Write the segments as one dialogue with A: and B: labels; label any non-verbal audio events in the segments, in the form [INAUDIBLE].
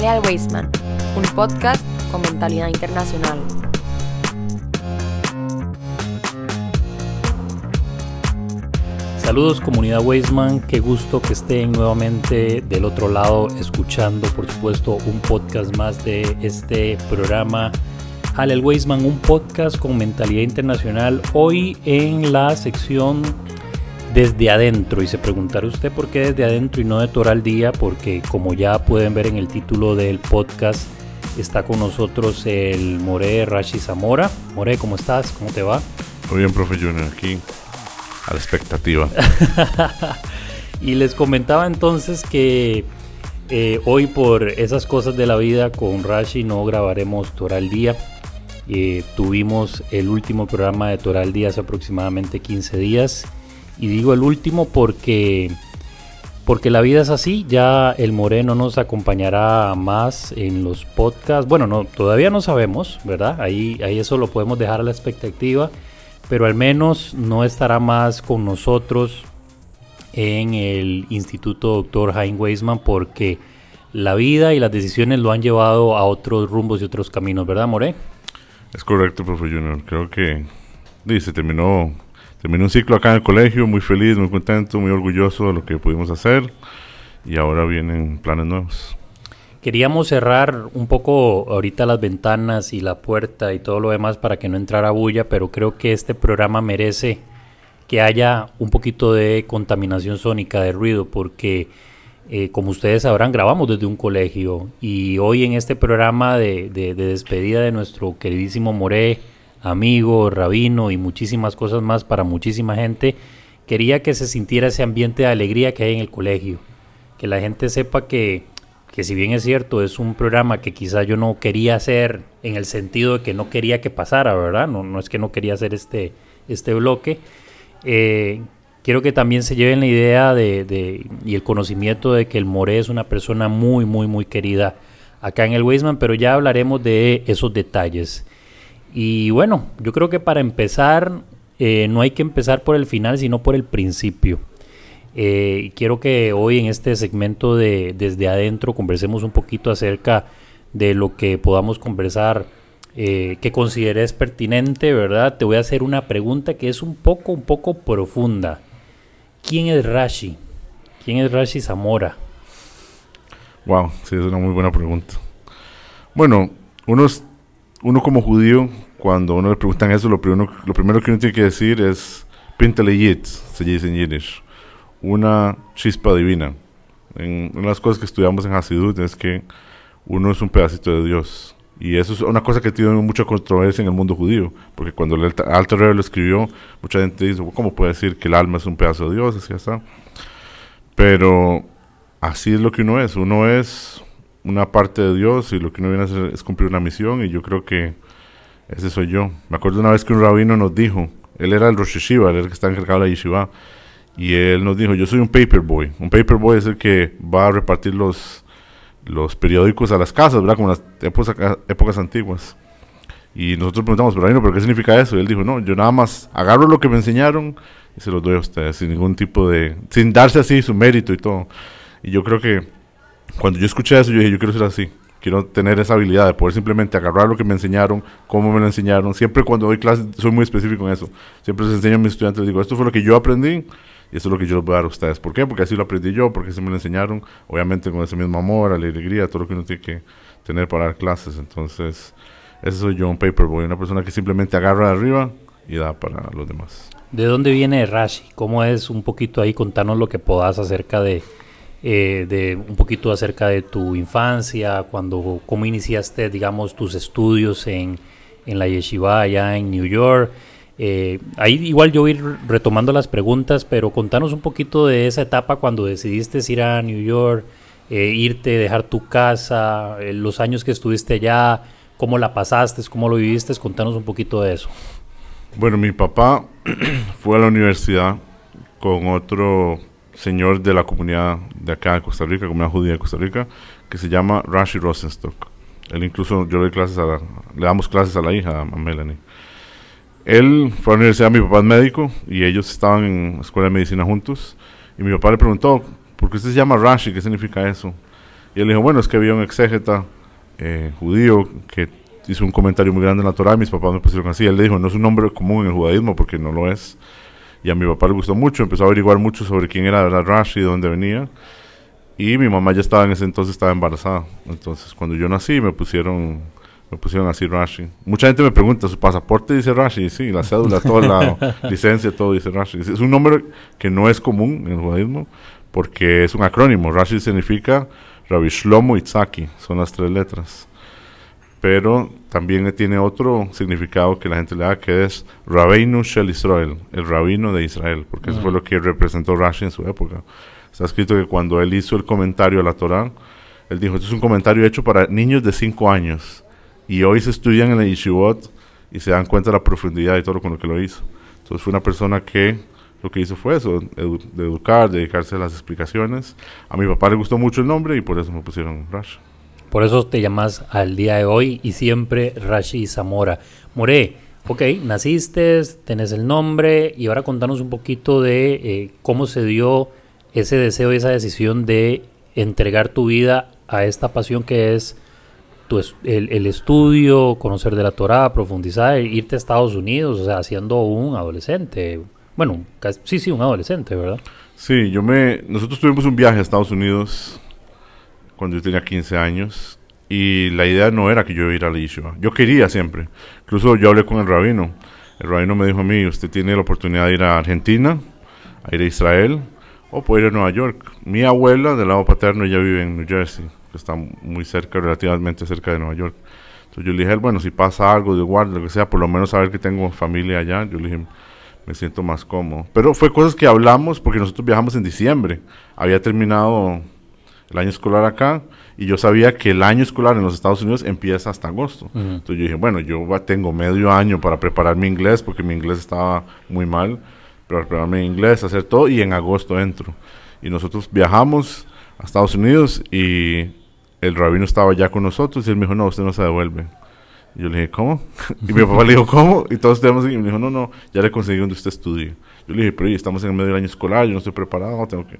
A: Jale al un podcast con mentalidad internacional.
B: Saludos comunidad Weisman, qué gusto que estén nuevamente del otro lado escuchando por supuesto un podcast más de este programa Jale al un podcast con mentalidad internacional, hoy en la sección desde adentro y se preguntará usted por qué desde adentro y no de Toral Día, porque como ya pueden ver en el título del podcast, está con nosotros el More Rashi Zamora. More, ¿cómo estás? ¿Cómo te va?
C: Muy bien, profe Junior, aquí a la expectativa. [LAUGHS]
B: y les comentaba entonces que eh, hoy por esas cosas de la vida con Rashi no grabaremos Toral Día. Eh, tuvimos el último programa de Toral Día hace aproximadamente 15 días y digo el último porque, porque la vida es así. Ya el Moreno nos acompañará más en los podcasts. Bueno, no, todavía no sabemos, ¿verdad? Ahí, ahí eso lo podemos dejar a la expectativa. Pero al menos no estará más con nosotros en el Instituto Dr. Hein Weisman porque la vida y las decisiones lo han llevado a otros rumbos y otros caminos, ¿verdad, More?
C: Es correcto, profe Junior. Creo que se terminó terminé un ciclo acá en el colegio, muy feliz, muy contento, muy orgulloso de lo que pudimos hacer y ahora vienen planes nuevos.
B: Queríamos cerrar un poco ahorita las ventanas y la puerta y todo lo demás para que no entrara bulla, pero creo que este programa merece que haya un poquito de contaminación sónica, de ruido, porque eh, como ustedes sabrán, grabamos desde un colegio y hoy en este programa de, de despedida de nuestro queridísimo More, amigo, rabino y muchísimas cosas más para muchísima gente, quería que se sintiera ese ambiente de alegría que hay en el colegio. Que la gente sepa que, que si bien es cierto, es un programa que quizá yo no quería hacer en el sentido de que no quería que pasara, ¿verdad? No, no es que no quería hacer este, este bloque. Eh, quiero que también se lleven la idea de, de, y el conocimiento de que el More es una persona muy, muy, muy querida acá en el Weisman, pero ya hablaremos de esos detalles. Y bueno, yo creo que para empezar, eh, no hay que empezar por el final, sino por el principio. Eh, quiero que hoy en este segmento de Desde Adentro conversemos un poquito acerca de lo que podamos conversar eh, que consideres pertinente, ¿verdad? Te voy a hacer una pregunta que es un poco, un poco profunda. ¿Quién es Rashi? ¿Quién es Rashi Zamora?
C: Wow, sí, es una muy buena pregunta. Bueno, unos uno como judío, cuando uno le preguntan eso, lo primero, lo primero que uno tiene que decir es Pintele Yitz, se dice en Yiddish, una chispa divina. En, una de las cosas que estudiamos en Hasidut es que uno es un pedacito de Dios. Y eso es una cosa que tiene mucha controversia en el mundo judío, porque cuando el Alter Rebbe lo escribió, mucha gente dice, ¿cómo puede decir que el alma es un pedazo de Dios? Así está. Pero así es lo que uno es. Uno es una parte de Dios y lo que uno viene a hacer es cumplir una misión y yo creo que ese soy yo. Me acuerdo una vez que un rabino nos dijo, él era el Rosh Yeshiva, él era el que está encargado de la Yeshiva, y él nos dijo, yo soy un paperboy. Un paperboy es el que va a repartir los, los periódicos a las casas, ¿verdad? Como en las épocas, épocas antiguas. Y nosotros preguntamos, pero ¿pero qué significa eso? Y él dijo, no, yo nada más agarro lo que me enseñaron y se los doy a ustedes, sin ningún tipo de, sin darse así su mérito y todo. Y yo creo que cuando yo escuché eso, yo dije, yo quiero ser así. Quiero tener esa habilidad de poder simplemente agarrar lo que me enseñaron, cómo me lo enseñaron. Siempre cuando doy clases soy muy específico en eso. Siempre les enseño a mis estudiantes, digo, esto fue lo que yo aprendí y eso es lo que yo les voy a dar a ustedes. ¿Por qué? Porque así lo aprendí yo, porque así me lo enseñaron. Obviamente con ese mismo amor, alegría, todo lo que uno tiene que tener para dar clases. Entonces, ese soy yo, un paperboy, una persona que simplemente agarra de arriba y da para los demás.
B: ¿De dónde viene Rashi? ¿Cómo es un poquito ahí? Contanos lo que puedas acerca de, eh, de un poquito acerca de tu infancia, cuando cómo iniciaste, digamos, tus estudios en, en la yeshiva allá en New York. Eh, ahí igual yo voy ir retomando las preguntas, pero contanos un poquito de esa etapa cuando decidiste ir a New York, eh, irte, dejar tu casa, los años que estuviste allá, cómo la pasaste, cómo lo viviste, contanos un poquito de eso.
C: Bueno, mi papá [CLEARS THROAT] fue a la universidad con otro señor de la comunidad de acá de Costa Rica, comunidad judía de Costa Rica, que se llama Rashi Rosenstock. Él incluso, yo le, clases a le damos clases a la hija, a Melanie. Él fue a la universidad, mi papá es médico, y ellos estaban en la escuela de medicina juntos. Y mi papá le preguntó, ¿por qué usted se llama Rashi? ¿Qué significa eso? Y él dijo, bueno, es que había un exégeta eh, judío que hizo un comentario muy grande en la Torah y mis papás me pusieron así. Él le dijo, no es un nombre común en el judaísmo porque no lo es. Y a mi papá le gustó mucho, empezó a averiguar mucho sobre quién era Rashi, de dónde venía. Y mi mamá ya estaba en ese entonces, estaba embarazada. Entonces, cuando yo nací, me pusieron me pusieron así Rashi. Mucha gente me pregunta, ¿su pasaporte dice Rashi? Sí, la cédula, toda la [LAUGHS] licencia, todo dice Rashi. Es un nombre que no es común en el judaísmo porque es un acrónimo. Rashi significa Rabbi Shlomo Itzaki, son las tres letras. Pero también tiene otro significado que la gente le da, que es Rabbeinu Shel Israel, el rabino de Israel, porque eso fue lo que representó Rashi en su época. Está escrito que cuando él hizo el comentario a la Torah, él dijo, esto es un comentario hecho para niños de 5 años. Y hoy se estudian en el Yeshivot y se dan cuenta de la profundidad y todo con lo que lo hizo. Entonces fue una persona que lo que hizo fue eso, de educar, dedicarse a las explicaciones. A mi papá le gustó mucho el nombre y por eso me pusieron Rashi.
B: Por eso te llamas al día de hoy y siempre Rashi Zamora. More, ok, naciste, tenés el nombre y ahora contanos un poquito de eh, cómo se dio ese deseo y esa decisión de entregar tu vida a esta pasión que es tu, el, estudio, conocer de la Torah, profundizar, irte a Estados Unidos, o sea, siendo un adolescente, bueno, sí, sí, un adolescente, ¿verdad?
C: Sí, yo me... Nosotros tuvimos un viaje a Estados Unidos cuando yo tenía 15 años y la idea no era que yo iba a la. Yo quería siempre. Incluso yo hablé con el rabino. El rabino me dijo a mí, usted tiene la oportunidad de ir a Argentina, a ir a Israel o puede ir a Nueva York. Mi abuela, del lado paterno, ella vive en New Jersey, que está muy cerca, relativamente cerca de Nueva York. Entonces yo le dije, bueno, si pasa algo de igual, lo que sea, por lo menos saber que tengo familia allá. Yo le dije, me siento más cómodo. Pero fue cosas que hablamos porque nosotros viajamos en diciembre. Había terminado el año escolar acá y yo sabía que el año escolar en los Estados Unidos empieza hasta agosto. Entonces yo dije, bueno, yo tengo medio año para preparar mi inglés porque mi inglés estaba muy mal, para prepararme mi inglés, hacer todo y en agosto entro. Y nosotros viajamos a Estados Unidos y el rabino estaba ya con nosotros y él me dijo, no, usted no se devuelve. Y yo le dije, ¿cómo? [LAUGHS] Y mi papá le dijo, ¿cómo? Y todos tenemos y me dijo, no, no, ya le conseguí donde usted estudie. Yo le dije, pero estamos en medio del año escolar, yo no estoy preparado, tengo que...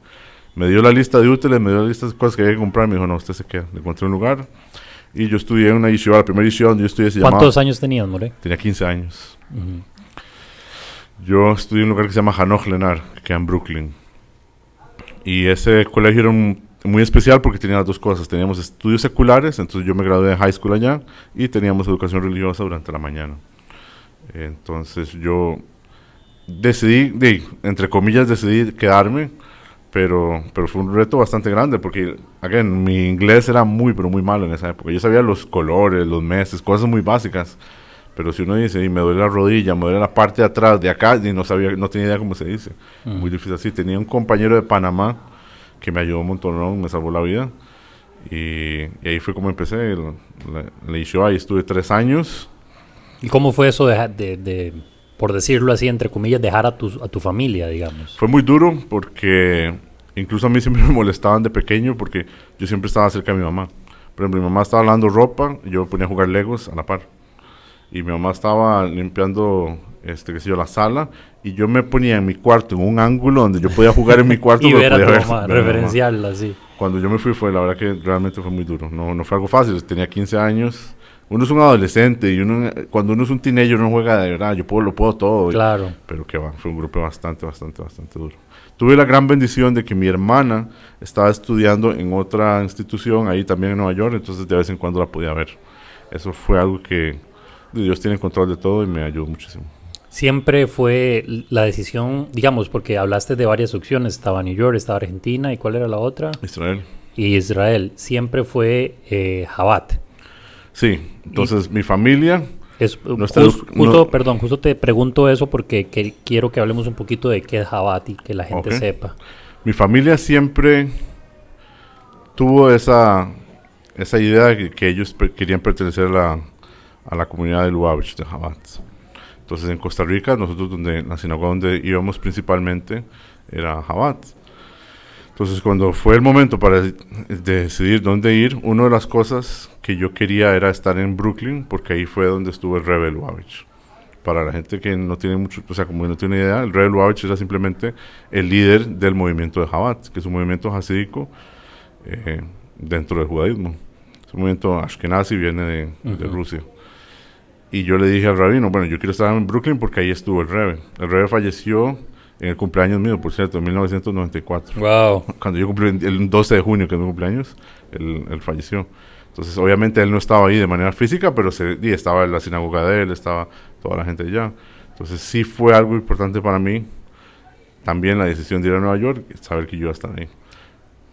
C: Me dio la lista de útiles, me dio la lista de cosas que había que comprar, me dijo, no, usted se queda. Le encontré un lugar y yo estudié en una yeshiva, la primera yeshiva donde yo estudié se
B: ¿Cuántos años tenías, More?
C: Tenía 15 años. Yo estudié en un lugar que se llama Hanoch Lenar, que queda en Brooklyn. Y ese colegio era un muy especial porque tenía las dos cosas. Teníamos estudios seculares, entonces yo me gradué de high school allá, y teníamos educación religiosa durante la mañana. Entonces yo decidí, de, entre comillas, decidí quedarme, pero, pero fue un reto bastante grande porque, again, mi inglés era muy, pero muy malo en esa época. Yo sabía los colores, los meses, cosas muy básicas. Pero si uno dice, y me duele la rodilla, me duele la parte de atrás, de acá, y no sabía, no tenía idea cómo se dice. Muy difícil así. Tenía un compañero de Panamá que me ayudó un montón, me salvó la vida. Y, ahí fue como empecé. Le hice ahí estuve tres años.
B: ¿Y cómo fue eso de, de, por decirlo así, entre comillas, dejar a tu, a tu familia, digamos?
C: Fue muy duro porque incluso a mí [LAUGHS] siempre me molestaban de pequeño porque yo siempre estaba cerca de mi mamá. Por ejemplo, mi mamá estaba lavando ropa y yo me ponía a jugar legos a la par. Y mi mamá estaba limpiando, este, qué sé yo, la sala y yo me ponía en mi cuarto en un ángulo donde yo podía jugar en mi [LAUGHS] cuarto
B: y ver a tu mamá, [LAUGHS] referenciarla así.
C: Cuando yo me fui fue la verdad que realmente fue muy duro. No, no fue algo fácil. Tenía 15 años. Uno es un adolescente y uno cuando uno es un teenager no juega de verdad. Yo puedo lo puedo todo.
B: Claro.
C: pero que va, fue un grupo bastante bastante bastante duro. Tuve la gran bendición de que mi hermana estaba estudiando en otra institución ahí también en Nueva York, entonces de vez en cuando la podía ver. Eso fue algo que Dios tiene control de todo y me ayudó muchísimo
B: siempre fue la decisión, digamos, porque hablaste de varias opciones, estaba New York, estaba Argentina, ¿y cuál era la otra?
C: Israel.
B: Y Israel, siempre fue eh, Jabat.
C: Sí, entonces mi familia...
B: Es, justo, perdón, justo te pregunto eso porque quiero que hablemos un poquito de qué es Jabat y que la gente sepa.
C: Mi familia siempre tuvo esa, esa idea de que, ellos querían pertenecer a la, a la comunidad de Lubavitch, de Jabat. Entonces en Costa Rica, nosotros donde la sinagoga donde íbamos principalmente era Jabat. Entonces cuando fue el momento para decidir dónde ir, una de las cosas que yo quería era estar en Brooklyn, porque ahí fue donde estuvo el Rebel Lubavitch. Para la gente que no tiene mucho, o sea, como no tiene idea, el Rebel Lubavitch era simplemente el líder del movimiento de Jabat, que es un movimiento hasídico eh, dentro del judaísmo. Es un movimiento ashkenazi, viene de, de Rusia. Y yo le dije al rabino, bueno, yo quiero estar en Brooklyn porque ahí estuvo el Rebe. El Rebe falleció en el cumpleaños mío, por cierto, en 1994.
B: Wow.
C: Cuando yo cumplí el 12 de junio, que es mi cumpleaños, él, él falleció. Entonces, obviamente, él no estaba ahí de manera física, pero se, y estaba en la sinagoga de él, estaba toda la gente allá. Entonces, sí fue algo importante para mí. También la decisión de ir a Nueva York, saber que yo iba a estar ahí.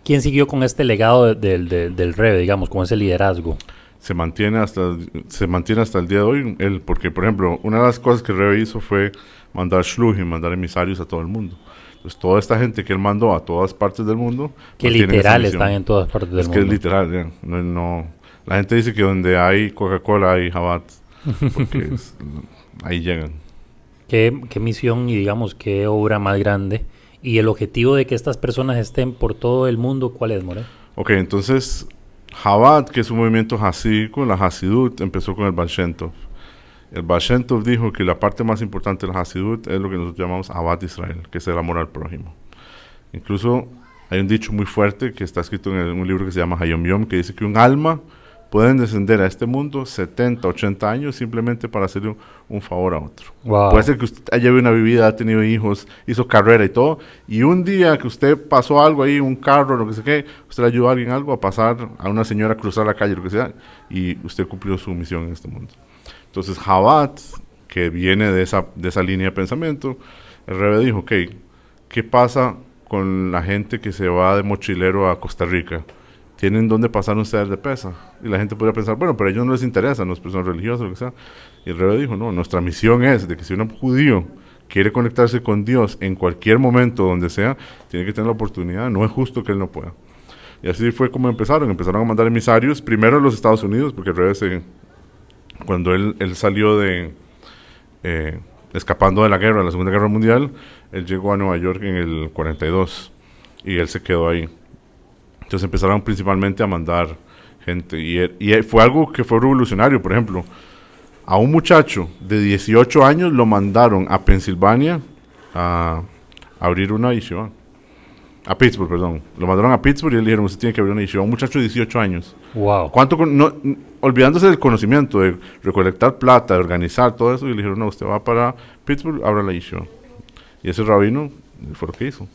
B: ¿Quién siguió con este legado del, del, del Rebe, digamos, con ese liderazgo?
C: Se mantiene hasta se mantiene hasta el día de hoy él, porque por ejemplo, una de las cosas que el Rebe hizo fue mandar shluchim, mandar emisarios a todo el mundo. Entonces, toda esta gente que él mandó a todas partes del mundo.
B: Que
C: mantienen esa
B: literal están en todas partes del
C: Es que
B: mundo.
C: es literal, ya. No, no- la gente dice que donde hay Coca-Cola hay Jabat, porque es- [LAUGHS] ahí llegan.
B: ¿Qué, qué misión y digamos qué obra más grande? Y el objetivo de que estas personas estén por todo el mundo, ¿cuál es, More?
C: Ok, entonces Chabad, que es un movimiento hasídico, la Hasidut empezó con el Baal Shem Tov. El Baal Shem Tov dijo que la parte más importante de la Hasidut es lo que nosotros llamamos Abad Israel, que es el amor al prójimo. Incluso hay un dicho muy fuerte que está escrito en el- un libro que se llama Hayom Yom, que dice que un alma puede descender a este mundo 70, 80 años simplemente para hacerle un, un favor a otro.
B: Wow.
C: Puede ser que usted haya vivido una vida, ha tenido hijos, hizo carrera y todo, y un día que usted pasó algo ahí, un carro, lo que sea que, usted le ayudó a alguien algo, a pasar a una señora a cruzar la calle, lo que sea, y usted cumplió su misión en este mundo. Entonces, Jabat, que viene de esa, de esa línea de pensamiento, el Rebe dijo, ok, ¿qué pasa con la gente que se va de mochilero a Costa Rica? Tienen dónde pasar ustedes de pesa. Y la gente podría pensar, bueno, pero a ellos no les interesa, no es persona religiosa, lo que sea. Y el Rebe dijo, no, nuestra misión es de que si un judío quiere conectarse con Dios en cualquier momento, donde sea, tiene que tener la oportunidad. No es justo que él no pueda. Y así fue como empezaron. Empezaron a mandar emisarios, primero a los Estados Unidos, porque el Rebe se, cuando él, él salió de eh, escapando de la guerra, de la Segunda Guerra Mundial, él llegó a Nueva York en el 42 y él se quedó ahí. Entonces empezaron principalmente a mandar gente y, fue algo que fue revolucionario, por ejemplo, a un muchacho de 18 años lo mandaron a Pensilvania a, abrir una yeshiva. A Pittsburgh, perdón. Lo mandaron a Pittsburgh y le dijeron, usted tiene que abrir una yeshiva. Un muchacho de 18 años.
B: Wow.
C: ¿Cuánto con- no, olvidándose del conocimiento, de recolectar plata, de organizar todo eso, y le dijeron, no, usted va para Pittsburgh, abra la yeshiva. Y ese rabino fue lo que hizo.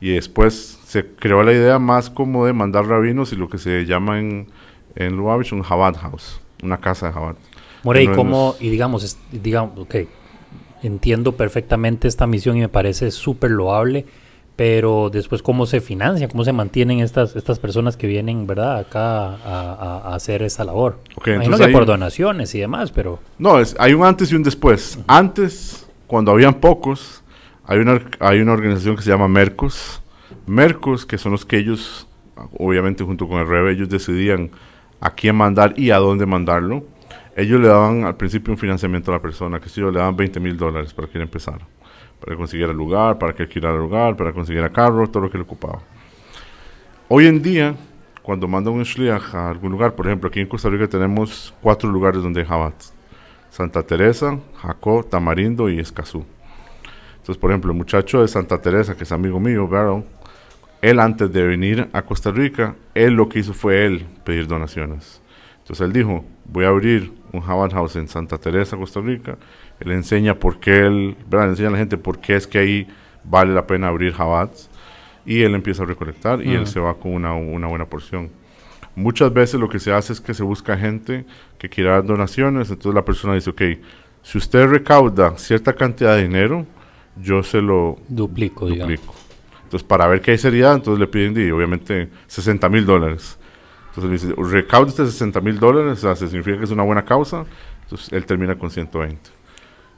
C: Y después se creó la idea más como de mandar rabinos y lo que se llama en, en Lubavitch un Chabad House, una casa de Chabad.
B: More, ¿y
C: Uno de
B: cómo, y digamos, es- digamos, ok, entiendo perfectamente esta misión y me parece súper loable, pero después cómo se financia, cómo se mantienen estas, estas personas que vienen, ¿verdad?, acá a, a- a hacer esa labor.
C: Ok,
B: Imagino
C: entonces
B: que
C: ahí-
B: por donaciones y demás, pero...
C: No, es, hay un antes y un después. Antes, cuando habían pocos, hay una, hay una organización que se llama Mercos. Mercos, que son los que ellos, obviamente junto con el Rebe, ellos decidían a quién mandar y a dónde mandarlo. Ellos le daban al principio un financiamiento a la persona, que si yo le daban 20 mil dólares para que él empezara, para que consiguiera lugar, para que el lugar, para que consiguiera carro, todo lo que le ocupaba. Hoy en día, cuando manda un shliach a algún lugar, por ejemplo, aquí en Costa Rica tenemos cuatro lugares donde hay. Santa Teresa, Jacó, Tamarindo y Escazú. Entonces, por ejemplo, el muchacho de Santa Teresa, que es amigo mío, Barrel, él antes de venir a Costa Rica, él lo que hizo fue él pedir donaciones. Entonces él dijo, voy a abrir un Jabat House en Santa Teresa, Costa Rica. Él enseña por qué él, ¿verdad? Le enseña a la gente por qué es que ahí vale la pena abrir Jabats. Y él empieza a recolectar y él
B: Mm.
C: se va con una, una buena porción. Muchas veces lo que se hace es que se busca gente que quiera dar donaciones, entonces la persona dice, ok, si usted recauda cierta cantidad de dinero, yo se lo
B: Duplico, digamos.
C: duplico. Entonces, para ver qué hay seriedad, entonces le piden, obviamente, 60 mil dólares. Entonces le dice, recaude usted 60 mil dólares, o sea, se significa que es una buena causa, entonces él termina con 120.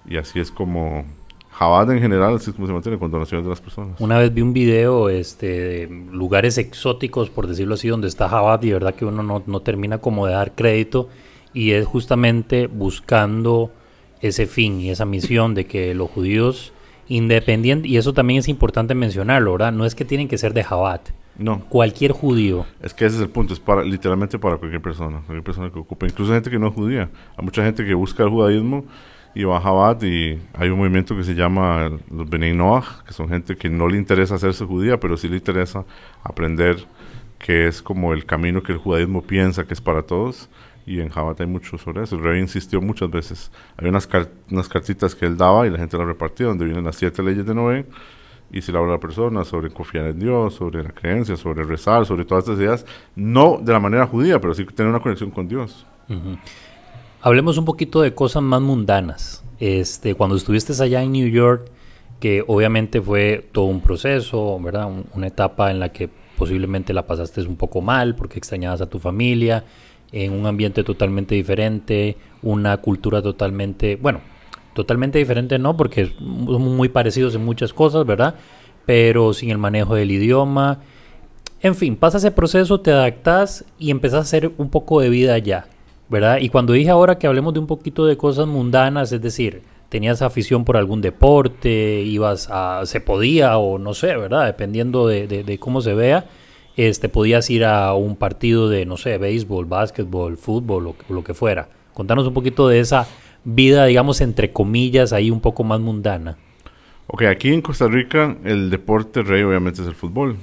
C: Y así es como, Jabad en general, así es como se mantiene con donaciones de las personas.
B: Una vez vi un video este, de lugares exóticos, por decirlo así, donde está Jabad y de verdad que uno no, no termina como de dar crédito y es justamente buscando ese fin y esa misión de que los judíos independientes, y eso también es importante mencionarlo, ¿verdad? No es que tienen que ser de Jabad,
C: No,
B: cualquier judío.
C: es que ese es el punto, es para literalmente para cualquier persona, cualquier persona que ocupe, incluso gente que no es judía. Hay mucha gente que busca el judaísmo y Jabad y hay un movimiento que se llama los Bnei Noach, que son gente que no le interesa hacerse judía, pero sí le interesa aprender que es como el camino que el judaísmo piensa que es para todos. Y en Jabat hay mucho sobre eso. El rey insistió muchas veces. Hay unas, unas cartitas que él daba y la gente las repartía, donde vienen las siete leyes de Noé. Y se le habla a la persona sobre confiar en Dios, sobre la creencia, sobre rezar, sobre todas estas ideas. No de la manera judía, pero sí tener una conexión con Dios.
B: Hablemos un poquito de cosas más mundanas. Este, cuando estuviste allá en New York, que obviamente fue todo un proceso, ¿verdad? una etapa en la que posiblemente la pasaste un poco mal porque extrañabas a tu familia, en un ambiente totalmente diferente, una cultura totalmente, bueno, totalmente diferente no, porque somos muy parecidos en muchas cosas, ¿verdad? Pero sin el manejo del idioma. En fin, pasa ese proceso, te adaptas y empezás a hacer un poco de vida allá, ¿verdad? Y cuando dije ahora que hablemos de un poquito de cosas mundanas, es decir, tenías afición por algún deporte, ibas a, se podía o no sé, ¿verdad? Dependiendo de, cómo se vea, este, podías ir a un partido de, no sé, béisbol, básquetbol, fútbol o lo que fuera. Contanos un poquito de esa vida, digamos, entre comillas, ahí un poco más mundana.
C: Ok, aquí en Costa Rica el deporte rey obviamente es el fútbol.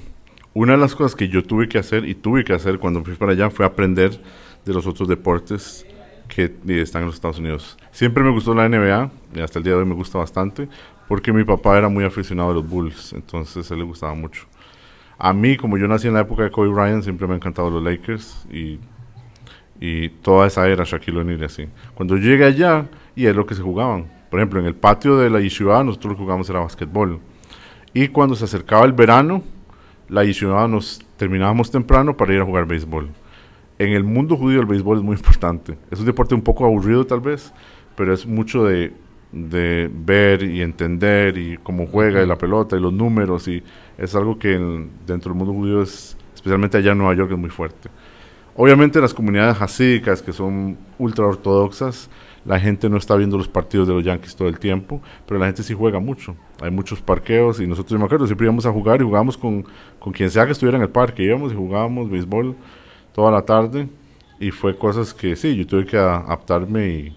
C: Una de las cosas que yo tuve que hacer y tuve que hacer cuando fui para allá fue aprender de los otros deportes que están en los Estados Unidos. Siempre me gustó la NBA, y hasta el día de hoy me gusta bastante, porque mi papá era muy aficionado a los Bulls, entonces a él le gustaba mucho. A mí, como yo nací en la época de Kobe Bryant, siempre me han encantado los Lakers y, y toda esa era Shaquille O'Neal así. Cuando llegué allá, y es lo que se jugaban. Por ejemplo, en el patio de la Yeshiva nosotros jugábamos era basquetbol. Y cuando se acercaba el verano, la Yeshiva nos terminábamos temprano para ir a jugar béisbol. En el mundo judío el béisbol es muy importante. Es un deporte un poco aburrido tal vez, pero es mucho de, de ver y entender y cómo juega y la pelota y los números y es algo que dentro del mundo judío es, especialmente allá en Nueva York, es muy fuerte. Obviamente las comunidades hasídicas que son ultra ortodoxas, la gente no está viendo los partidos de los Yankees todo el tiempo, pero la gente sí juega mucho. Hay muchos parqueos y nosotros, me acuerdo, siempre íbamos a jugar y jugábamos con, con quien sea que estuviera en el parque. Íbamos y jugábamos béisbol toda la tarde y fue cosas que sí, yo tuve que adaptarme y,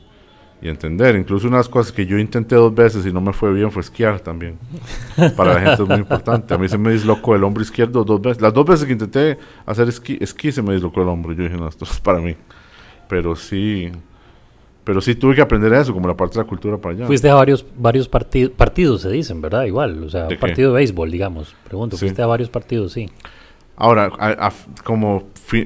C: y entender. Incluso unas cosas que yo intenté dos veces y no me fue bien fue esquiar también. [LAUGHS] Para la gente es muy importante. A mí se me dislocó el hombro izquierdo dos veces. Las dos veces que intenté hacer esquí, esquí se me dislocó el hombro. Yo dije, no, esto es para mí. Pero sí, pero sí tuve que aprender eso, como la parte de la cultura para allá.
B: Fuiste a varios, varios partidos, se dicen, ¿verdad? Igual, o sea, partido de béisbol, digamos. Pregunto, fuiste a varios partidos, sí.
C: Ahora, como,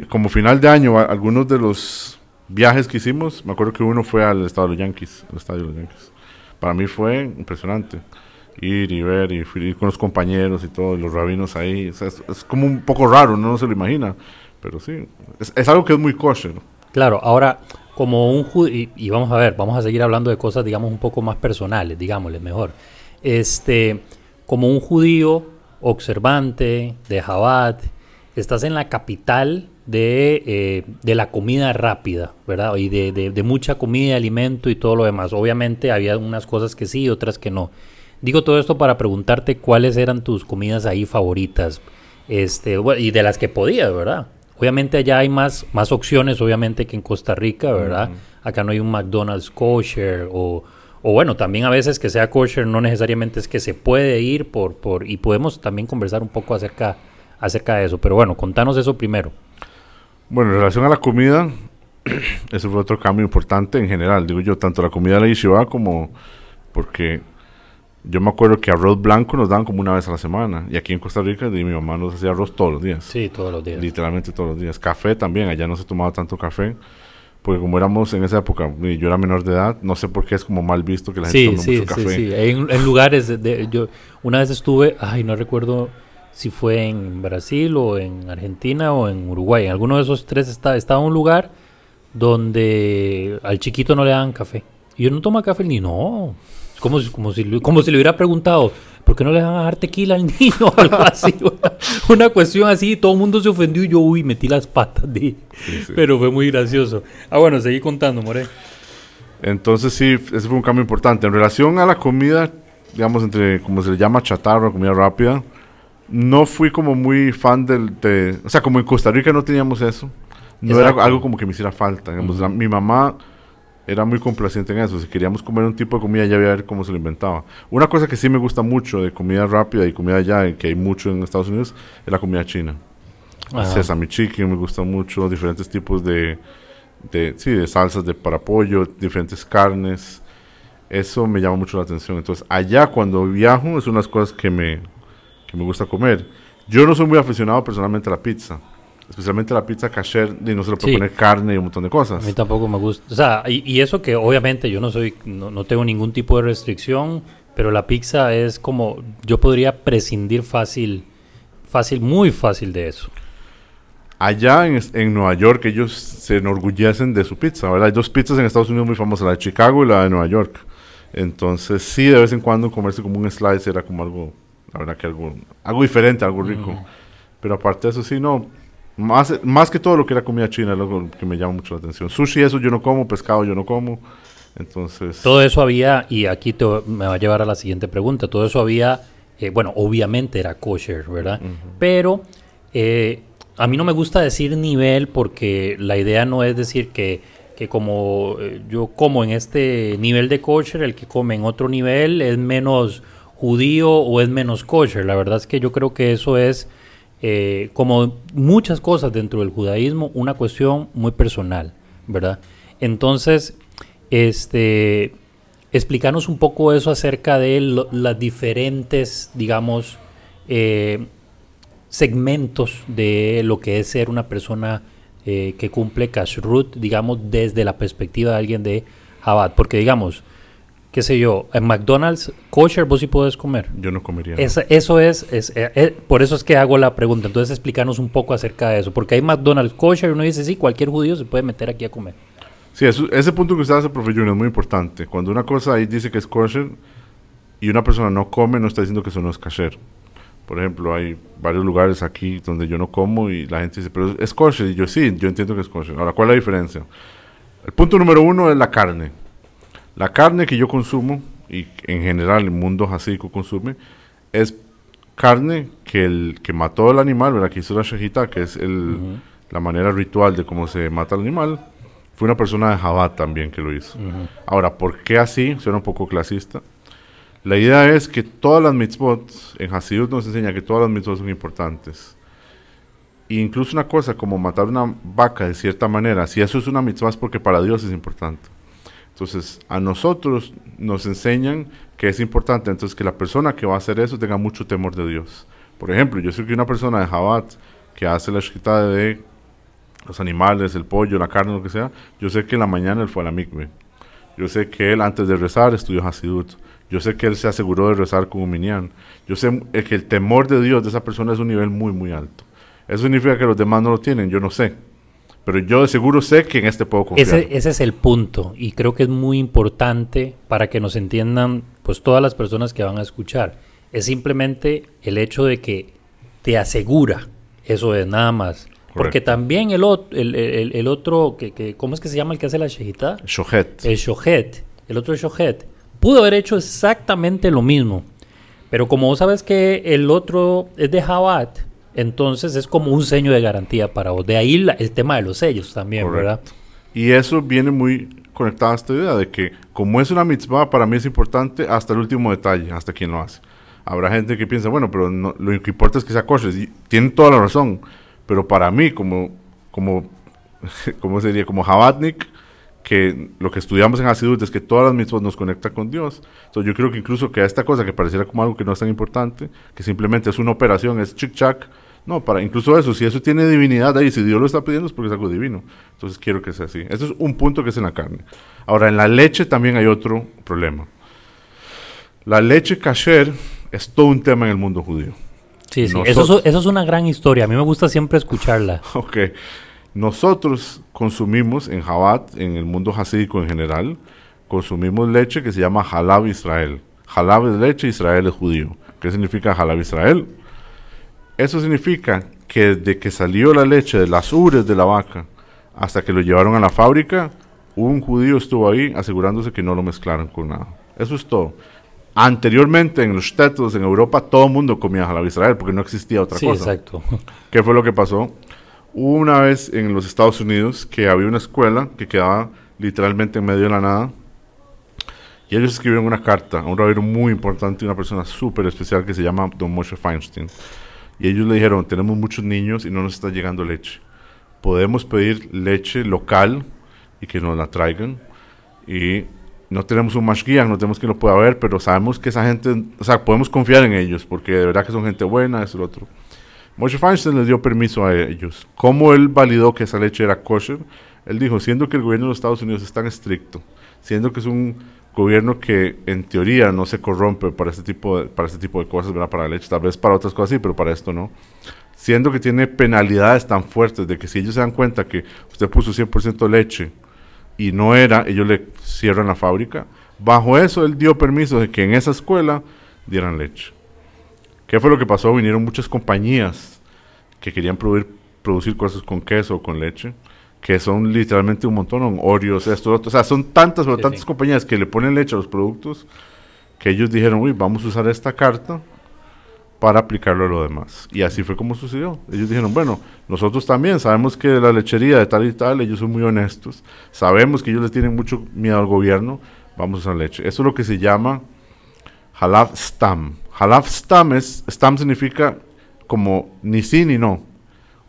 C: como final de año, algunos de los viajes que hicimos, me acuerdo que uno fue al estado de los Yankees, al estadio de los Yankees. Para mí fue impresionante ir y ver y ir con los compañeros y todo, los rabinos ahí. es, como un poco raro, ¿no? se lo imagina, pero sí, es, algo que es muy kosher.
B: Claro, ahora como un judío, y, vamos a ver, vamos a seguir hablando de cosas, digamos, un poco más personales, digámosle mejor. Este, como un judío observante de Jabat, estás en la capital de, eh, de la comida rápida, ¿verdad? Y de, de, mucha comida, alimento y todo lo demás. Obviamente había unas cosas que sí, otras que no. Digo todo esto para preguntarte cuáles eran tus comidas ahí favoritas, este, y de las que podías, ¿verdad? Obviamente allá hay más, más opciones, obviamente, que en Costa Rica, ¿verdad? Acá no hay un McDonald's kosher o, o, bueno, también a veces que sea kosher no necesariamente es que se puede ir por, por y podemos también conversar un poco acerca, acerca de eso. Pero bueno, contanos eso primero.
C: Bueno, en relación a la comida, [CLEARS THROAT] ese fue otro cambio importante en general, digo yo, tanto la comida de la yeshiva como porque yo me acuerdo que arroz blanco nos daban como una vez a la semana. Y aquí en Costa Rica mi mamá nos hacía arroz todos los días.
B: Sí, todos los días.
C: Literalmente todos los días. Café también, allá no se tomaba tanto café. Porque como éramos en esa época, yo era menor de edad, no sé por qué es como mal visto que la gente tome mucho café. Sí,
B: sí, en, en lugares, de, yo una vez estuve, ay, no recuerdo si fue en Brasil o en Argentina o en Uruguay. En alguno de esos tres estaba, estaba un lugar donde al chiquito no le daban café. Y yo no toma café ni no. Como si, como, si, como si le hubiera preguntado, ¿por qué no le van a dar tequila al [LAUGHS] niño o algo así? Una, cuestión así, todo el mundo se ofendió y yo, uy, metí las patas. De... Pero fue muy gracioso. Ah, bueno, seguí contando, More.
C: Entonces sí, ese fue un cambio importante. En relación a la comida, digamos, entre, como se le llama, chatarra, comida rápida, no fui como muy fan del... De, o sea, como en Costa Rica no teníamos eso. No era algo como que me hiciera falta. Digamos, mi mamá era muy complaciente en eso. Si queríamos comer un tipo de comida, ya había ver cómo se lo inventaba. Una cosa que sí me gusta mucho de comida rápida y comida allá, que hay mucho en Estados Unidos, es la comida china.
B: Ajá.
C: sesame chicken me gusta mucho, diferentes tipos de, de, sí, de salsas de para pollo, diferentes carnes. Eso me llama mucho la atención. Entonces, allá cuando viajo es unas cosas que me, que me gusta comer. Yo no soy muy aficionado personalmente a la pizza. Especialmente la pizza kasher, y no se le puede
B: Sí.
C: poner carne y un montón de
B: A
C: cosas.
B: mí tampoco me gusta. O sea, y, y eso que obviamente yo no soy, no, no tengo ningún tipo de restricción, pero la pizza es como, yo podría prescindir fácil, fácil, muy fácil de eso.
C: Allá en, en Nueva York ellos se enorgullecen de su pizza, ¿verdad? Hay dos pizzas en Estados Unidos muy famosas, la de Chicago y la de Nueva York. Entonces sí, de vez en cuando comerse como un slice era como algo, la verdad que algo, algo diferente, algo rico. Pero aparte de eso sí, no. Más, más que todo lo que era comida china es algo que me llama mucho la atención. Sushi eso yo no como, pescado yo no como. Entonces...
B: Todo eso había, y aquí te, me va a llevar a la siguiente pregunta, todo eso había, eh, bueno, obviamente era kosher, ¿verdad? Pero eh, a mí no me gusta decir nivel porque la idea no es decir que, que como eh, yo como en este nivel de kosher, el que come en otro nivel es menos judío o es menos kosher. La verdad es que yo creo que eso es, eh, como muchas cosas dentro del judaísmo, una cuestión muy personal, ¿verdad? Entonces, este, explicarnos un poco eso acerca de lo- las diferentes, digamos, eh, segmentos de lo que es ser una persona eh, que cumple kashrut, digamos, desde la perspectiva de alguien de Chabad. Porque, digamos, qué sé yo, en McDonald's, kosher vos sí puedes comer.
C: Yo no comería. ¿no?
B: Esa- eso es, es- eh, eh, por eso es que hago la pregunta. Entonces, explícanos un poco acerca de eso. Porque hay McDonald's kosher y uno dice, sí, cualquier judío se puede meter aquí a comer.
C: Sí, eso- ese punto que usted hace, profe Junior, es muy importante. Cuando una cosa ahí dice que es kosher y una persona no come, no está diciendo que eso no es kasher. Por ejemplo, hay varios lugares aquí donde yo no como y la gente dice, pero es kosher. Y yo sí, yo entiendo que es kosher. Ahora, ¿cuál es la diferencia? El punto número uno es la carne. La carne que yo consumo, y en general el mundo hasídico consume, es carne que el que mató al animal, ¿verdad? que hizo la shejita, que es el, la manera ritual de cómo se mata al animal, fue una persona de Jabat también que lo hizo. Ahora, ¿por qué así? Suena un poco clasista. La idea es que todas las mitzvot, en Hasidut nos enseña que todas las mitzvot son importantes. E incluso una cosa como matar una vaca de cierta manera, si eso es una mitzvah es porque para Dios es importante. Entonces, a nosotros nos enseñan que es importante, entonces que la persona que va a hacer eso tenga mucho temor de Dios. Por ejemplo, yo sé que una persona de Jabat que hace la escrita de los animales, el pollo, la carne, lo que sea, yo sé que en la mañana él fue a la mikve. Yo sé que él antes de rezar estudió Hasidut. Yo sé que él se aseguró de rezar con un minyan. Yo sé eh, que el temor de Dios de esa persona es un nivel muy, muy alto. ¿Eso significa que los demás no lo tienen? Yo no sé. Pero yo de seguro sé que en este puedo confiar.
B: Ese, ese es el punto y creo que es muy importante para que nos entiendan pues todas las personas que van a escuchar. Es simplemente el hecho de que te asegura, eso es nada más. Porque
C: Correcto.
B: también el, ot- el, el- el otro, que, que- ¿cómo es que se llama el que hace la shejitá?
C: Shohet.
B: El shohet, el otro shohet, pudo haber hecho exactamente lo mismo. Pero como vos sabes que el otro es de Jabat, entonces es como un sello de garantía para vos. De ahí la- el tema de los sellos también,
C: Correcto.
B: ¿verdad?
C: Y eso viene muy conectado a esta idea de que como es una mitzvah, para mí es importante hasta el último detalle, hasta quien lo hace. Habrá gente que piensa, bueno, pero no- lo que importa es que sea kosher. Y tienen toda la razón. Pero para mí, como, como, [LAUGHS] ¿cómo sería? Como Jabatnik, que lo que estudiamos en Hasidut es que todas las mitzvot nos conectan con Dios. Entonces yo creo que incluso que esta cosa que pareciera como algo que no es tan importante, que simplemente es una operación, es chic-chac, no, para incluso eso, si eso tiene divinidad ahí, si Dios lo está pidiendo es porque es algo divino. Entonces quiero que sea así. Eso es un punto que es en la carne. Ahora, en la leche también hay otro problema. La leche kasher es todo un tema en el mundo judío.
B: Sí, sí.
C: Nosotros-
B: Eso, es, eso es una gran historia. A mí me gusta siempre escucharla. [LAUGHS]
C: Ok. Nosotros consumimos en Jabat, en el mundo hasídico en general, consumimos leche que se llama Halab Israel. Halab es leche, Israel es judío. ¿Qué significa Halab Israel? Eso significa que desde que salió la leche de las ubres de la vaca hasta que lo llevaron a la fábrica, un judío estuvo ahí asegurándose que no lo mezclaran con nada. Eso es todo. Anteriormente en los shtetls en Europa todo el mundo comía Halab Israel porque no existía otra
B: Sí,
C: cosa.
B: exacto. [LAUGHS]
C: ¿Qué fue lo que pasó? Una vez en los Estados Unidos que había una escuela que quedaba literalmente en medio de la nada. Y ellos escribieron una carta a un rabino muy importante, una persona súper especial que se llama Don Moshe Feinstein. Y ellos le dijeron, tenemos muchos niños y no nos está llegando leche. Podemos pedir leche local y que nos la traigan. Y no tenemos un guía, no tenemos que lo pueda ver, pero sabemos que esa gente, o sea, podemos confiar en ellos, porque de verdad que son gente buena, es el otro. Moshe Feinstein les dio permiso a ellos. ¿Cómo él validó que esa leche era kosher? Él dijo, siendo que el gobierno de los Estados Unidos es tan estricto, siendo que es un gobierno que en teoría no se corrompe para este tipo de, para este tipo de cosas, ¿verdad? Para la leche, tal vez para otras cosas sí, pero para esto no. Siendo que tiene penalidades tan fuertes de que si ellos se dan cuenta que usted puso 100% leche y no era, ellos le cierran la fábrica. Bajo eso él dio permiso de que en esa escuela dieran leche. ¿Qué fue lo que pasó? Vinieron muchas compañías que querían producir, producir cosas con queso o con leche que son literalmente un montón, Oreos, esto, otro. O sea, son tantas, pero tantas compañías que le ponen leche a los productos que ellos dijeron, uy, vamos a usar esta carta para aplicarlo a lo demás. Y así fue como sucedió. Ellos dijeron, bueno, nosotros también sabemos que la lechería de tal y tal, ellos son muy honestos, sabemos que ellos les tienen mucho miedo al gobierno, vamos a usar leche. Eso es lo que se llama halaf stam. Halaf stam, es, stam significa como ni sí ni no.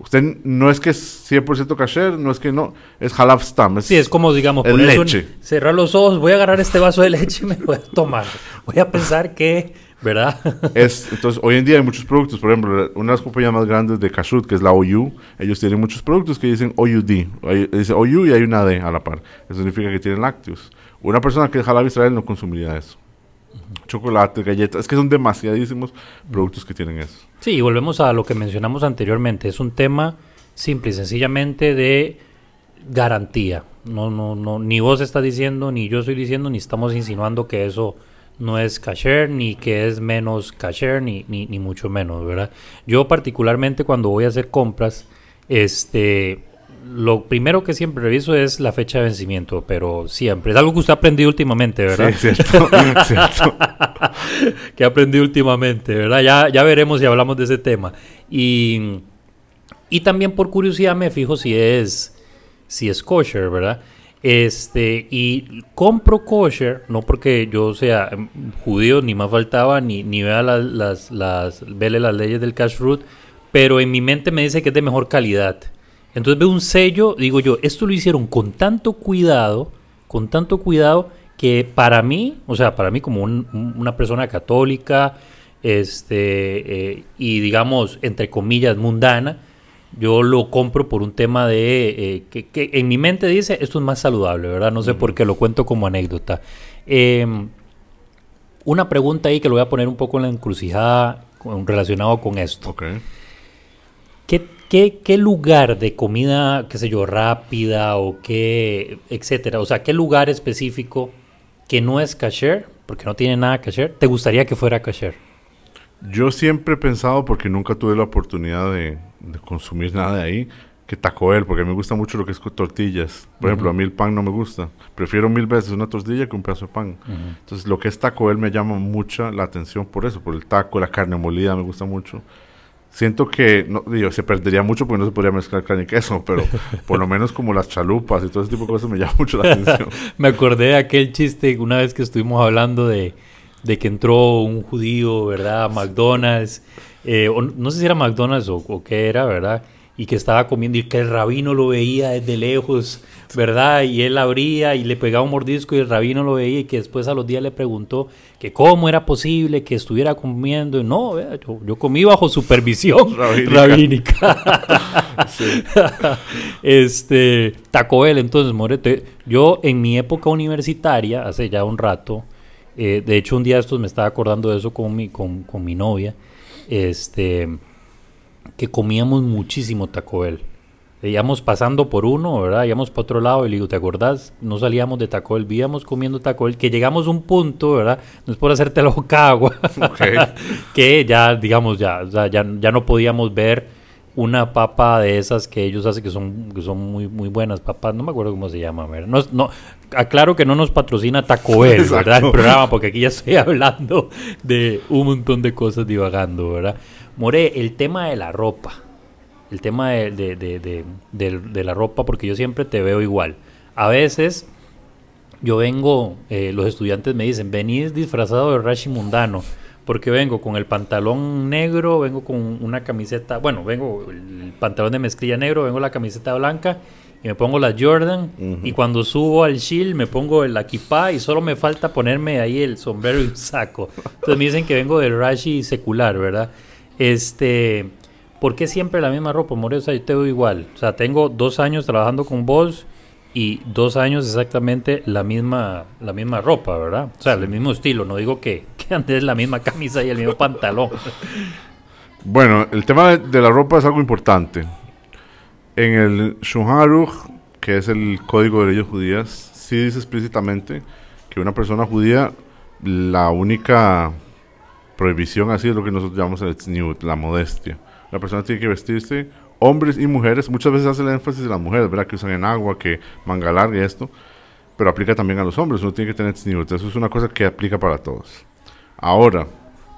C: Usted no es que es 100% kasher, no es que no, es halaf stam.
B: sí, es como, digamos,
C: poner leche.
B: cerrar los ojos, voy a agarrar este vaso de leche y me voy a tomar. Voy a pensar que, ¿verdad?
C: es, entonces, hoy en día hay muchos productos, por ejemplo, una de las compañías más grandes de kashrut, que es la OU, ellos tienen muchos productos que dicen OUD. Dice OU y hay una D a la par. Eso significa que tienen lácteos. Una persona que es halaf Israel no consumiría eso chocolate, galletas, es que son demasiadísimos productos que tienen eso.
B: Sí, y volvemos a lo que mencionamos anteriormente, es un tema simple y sencillamente de garantía. No, no, no, ni vos estás diciendo, ni yo estoy diciendo, ni estamos insinuando que eso no es kasher, ni que es menos kasher, ni, ni, ni mucho menos, ¿verdad? Yo particularmente cuando voy a hacer compras, este, lo primero que siempre reviso es la fecha de vencimiento, pero siempre. Es algo que usted ha aprendido últimamente, ¿verdad?
C: Sí, cierto. [LAUGHS] cierto. [LAUGHS]
B: que ha aprendido últimamente, ¿verdad? Ya, ya veremos si hablamos de ese tema. Y, y también por curiosidad me fijo si es, si es kosher, ¿verdad? Este, y compro kosher, no porque yo sea judío, ni más faltaba, ni, ni vea las, las, las, vele las leyes del kashrut, pero en mi mente me dice que es de mejor calidad. Entonces veo un sello, digo yo, esto lo hicieron con tanto cuidado, con tanto cuidado, que para mí, o sea, para mí como una persona católica, este, eh, y digamos, entre comillas, mundana, yo lo compro por un tema de eh, que, en mi mente dice esto es más saludable, ¿verdad? No sé por qué lo cuento como anécdota. Em, una pregunta ahí que lo voy a poner un poco en la encrucijada relacionado con esto.
C: Okay.
B: ¿Qué ¿Qué, lugar de comida, qué sé yo, rápida o qué, etcétera? O sea, ¿qué lugar específico que no es kasher, porque no tiene nada kasher, te gustaría que fuera kasher?
C: Yo siempre he pensado, porque nunca tuve la oportunidad de, consumir nada de ahí, que Taco Bell, porque me gusta mucho lo que es con tortillas. Por ejemplo, a mí el pan no me gusta. Prefiero mil veces una tortilla que un pedazo de pan. Entonces, lo que es Taco Bell me llama mucha la atención por eso, por el taco, la carne molida me gusta mucho siento que no, digo, se perdería mucho porque no se podría mezclar carne y queso, pero por lo menos como las chalupas y todo ese tipo de cosas me llama mucho la atención. [LAUGHS]
B: me acordé de aquel chiste una vez que estuvimos hablando de, de que entró un judío, ¿verdad? A McDonald's, eh, no sé si era McDonald's o, o qué era, ¿verdad? Y que estaba comiendo y que el rabino lo veía desde lejos, ¿verdad? Y él abría y le pegaba un mordisco y el rabino lo veía y que después a los días le preguntó que cómo era posible que estuviera comiendo. Y no, yo, comí bajo supervisión [LAUGHS] rabínica. [LAUGHS] [LAUGHS] este, Taco Bell, entonces, Morete, yo en mi época universitaria, hace ya un rato, eh, de hecho un día estos me estaba acordando de eso con mi, con, con mi novia, este que comíamos muchísimo Taco Bell. Íbamos pasando por uno, ¿verdad? Íbamos para otro lado y le digo, ¿te acordás? No salíamos de Taco Bell, íbamos comiendo Taco Bell, que llegamos a un punto, ¿verdad? No es por hacerte la boca agua, [LAUGHS] [LAUGHS] que ya, digamos, ya, ya, ya no podíamos ver una papa de esas que ellos hacen que son, que son muy, muy buenas papas, no me acuerdo cómo se llama, ¿verdad? No, no, aclaro que no nos patrocina Taco Bell, ¿verdad? El programa, porque aquí ya estoy [LAUGHS] hablando de un montón de cosas divagando, ¿verdad? More, el tema de la ropa. El tema de, la ropa, porque yo siempre te veo igual. A veces yo vengo, eh, los estudiantes me dicen, venís disfrazado de Rashi mundano, porque vengo con el pantalón negro, vengo con una camiseta, bueno, vengo el pantalón de mezclilla negro, vengo la camiseta blanca y me pongo la Jordan y cuando subo al chill me pongo el equipa y solo me falta ponerme ahí el sombrero y un saco. Entonces me dicen que vengo del Rashi secular, ¿verdad? Este, ¿por qué siempre la misma ropa, More? O sea, yo te veo igual. O sea, tengo dos años trabajando con vos y dos años exactamente la misma, la misma ropa, ¿verdad? O sea, el mismo estilo. No digo que, [LAUGHS] que andes la misma camisa y el mismo pantalón.
C: Bueno, el tema de, de la ropa es algo importante. En el Shulchan que es el código de leyes judías, sí dice explícitamente que una persona judía, la única prohibición así es lo que nosotros llamamos el tzniut, la modestia. La persona tiene que vestirse, hombres y mujeres, muchas veces hace el énfasis en las mujeres, ¿verdad? Que usan en agua, que manga larga y esto, pero aplica también a los hombres, uno tiene que tener tzniut, eso es una cosa que aplica para todos. Ahora,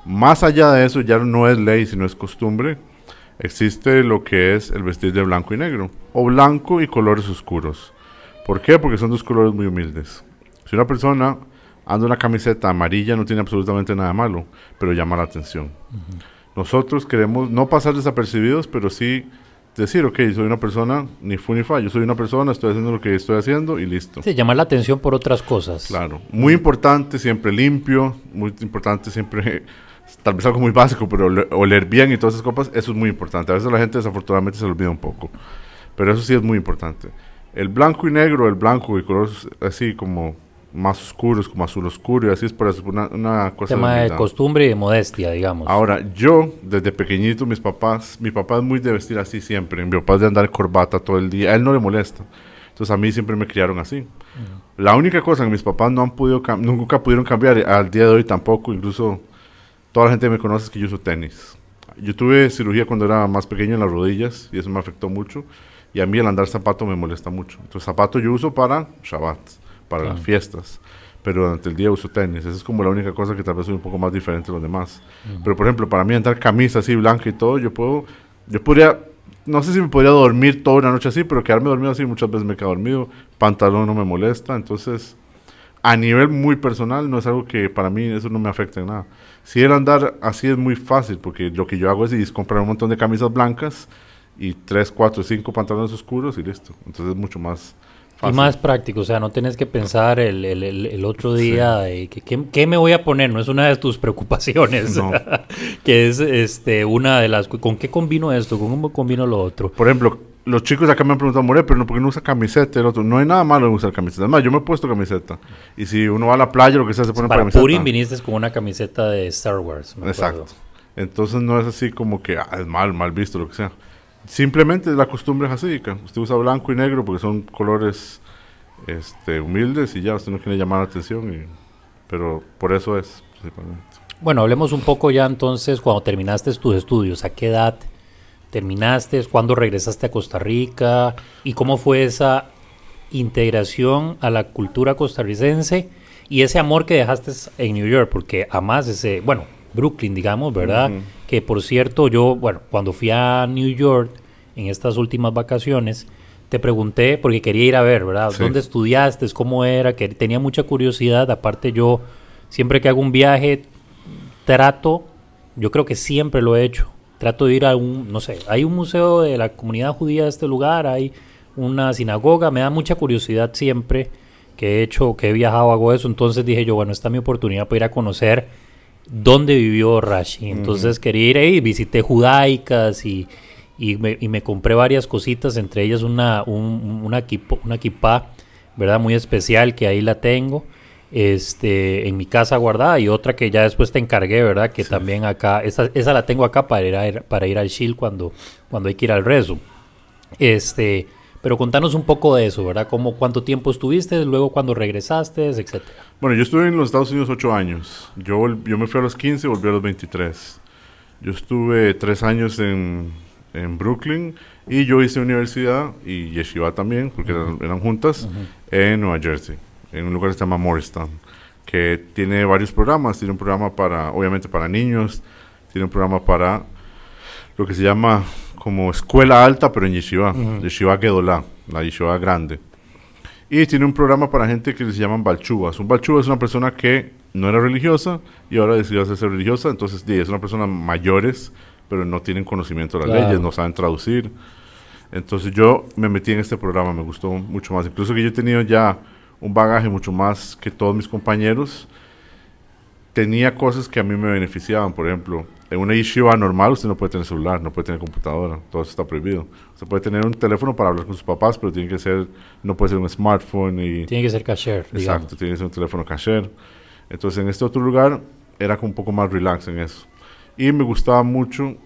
C: más allá de eso, ya no es ley, sino es costumbre, existe lo que es el vestir de blanco y negro, o blanco y colores oscuros. ¿Por qué? Porque son dos colores muy humildes. Si una persona anda una camiseta amarilla no tiene absolutamente nada malo, pero llama la atención. Nosotros queremos no pasar desapercibidos, pero sí decir, ok, soy una persona, ni fu ni fa, yo soy una persona, estoy haciendo lo que estoy haciendo y listo.
B: Sí, llamar la atención por otras cosas.
C: Claro, muy importante, siempre limpio, muy importante, siempre, [LAUGHS] tal vez algo muy básico, pero ole- oler bien y todas esas cosas, eso es muy importante. A veces la gente desafortunadamente se lo olvida un poco, pero eso sí es muy importante. El blanco y negro, el blanco y colores así como más oscuros, como azul oscuro y así es por eso, una, una cosa
B: Tema de
C: humildad.
B: costumbre y de modestia, digamos.
C: Ahora, yo, desde pequeñito, mis papás, mi papá es muy de vestir así siempre. Mi papá es de andar corbata todo el día. A él no le molesta. Entonces, a mí siempre me criaron así. La única cosa que mis papás no han podido, nunca pudieron cambiar, al día de hoy tampoco, incluso toda la gente que me conoce es que yo uso tenis. Yo tuve cirugía cuando era más pequeño en las rodillas y eso me afectó mucho. Y a mí el andar zapato me molesta mucho. Entonces, zapato yo uso para Shabbat, para las fiestas. Pero durante el día uso tenis. Esa es como la única cosa que tal vez soy un poco más diferente de los demás. Pero, por ejemplo, para mí andar camisa así blanca y todo, yo puedo... Yo podría... No sé si me podría dormir toda una noche así, pero quedarme dormido así muchas veces me quedo dormido. Pantalón no me molesta. Entonces, a nivel muy personal, no es algo que para mí eso no me afecta en nada. Si el andar así es muy fácil, porque lo que yo hago es, es comprar un montón de camisas blancas y tres, cuatro, cinco pantalones oscuros y listo. Entonces es mucho más
B: y más práctico, o sea, no tienes que pensar el, el- el- el otro día de que, ¿qué, qué me voy a poner, no es una de tus [LAUGHS] preocupaciones,
C: No. [LAUGHS]
B: que es este una de las, ¿con qué combino esto? ¿Con cómo combino lo otro?
C: Por ejemplo, los chicos acá me han preguntado, More, pero no, ¿por qué no usa camiseta? El otro, no hay nada malo en usar camiseta. Además, yo me he puesto camiseta. Y si uno va a la playa, lo que sea, se pone
B: Para
C: camiseta.
B: Purim viniste con una camiseta de Star Wars, me acuerdo.
C: Exacto. Entonces no es así como que ah, es mal, mal visto, lo que sea. Simplemente la costumbre es así. Usted usa blanco y negro porque son colores este, humildes y ya, usted no quiere llamar la atención. pero por eso es, principalmente.
B: Bueno, hablemos un poco ya entonces cuando terminaste tus estudios, ¿a qué edad terminaste? ¿Cuándo regresaste a Costa Rica? ¿Y cómo fue esa integración a la cultura costarricense y ese amor que dejaste en New York? Porque además ese, bueno, Brooklyn, digamos, ¿verdad? Que por cierto, yo, bueno, cuando fui a New York en estas últimas vacaciones, te pregunté, porque quería ir a ver, ¿verdad?
C: Sí.
B: ¿Dónde estudiaste? ¿Cómo era? Que tenía mucha curiosidad. Aparte yo, siempre que hago un viaje, trato, yo creo que siempre lo he hecho, trato de ir a un, no sé, hay un museo de la comunidad judía de este lugar, hay una sinagoga, me da mucha curiosidad siempre que he hecho, que he viajado, hago eso, entonces dije yo, bueno, esta es mi oportunidad para ir a conocer dónde vivió Rashi, entonces quería ir ahí, visité judaicas y, y, me, y me compré varias cositas, entre ellas una, un, una, una kippah, ¿verdad? Muy especial que ahí la tengo este, en mi casa guardada y otra que ya después te encargué, ¿verdad? Que también acá, esa, esa la tengo acá para ir, a- para ir al Shil cuando, cuando hay que ir al rezo. Este, pero contanos un poco de eso, ¿verdad? Como cuánto tiempo estuviste, luego cuando regresaste, etcétera.
C: Bueno, yo estuve en los Estados Unidos ocho años. Yo, yo me fui a los 15 y volví a los 23. Yo estuve tres años en, en Brooklyn y yo hice universidad y yeshiva también, porque eran, eran juntas, en Nueva Jersey, en un lugar que se llama Morristown, que tiene varios programas. Tiene un programa para, obviamente, para niños, tiene un programa para lo que se llama como escuela alta, pero en yeshiva, yeshiva Gedolá, la yeshiva grande. Y tiene un programa para gente que se llaman balchubas. Un balchuba es una persona que no era religiosa y ahora decidió hacerse religiosa. Entonces, es una persona mayores, pero no tienen conocimiento de las leyes, no saben traducir. Entonces yo me metí en este programa, me gustó mucho más. Incluso que yo he tenido ya un bagaje mucho más que todos mis compañeros. Tenía cosas que a mí me beneficiaban, por ejemplo, en una yeshiva normal usted no puede tener celular, no puede tener computadora, todo eso está prohibido. Usted puede tener un teléfono para hablar con sus papás, pero tiene que ser, no puede ser un smartphone y...
B: Tiene que ser cashier,
C: Exacto, tiene que ser un teléfono cashier. Entonces en este otro lugar era un poco más relax en eso. Y me gustaba mucho,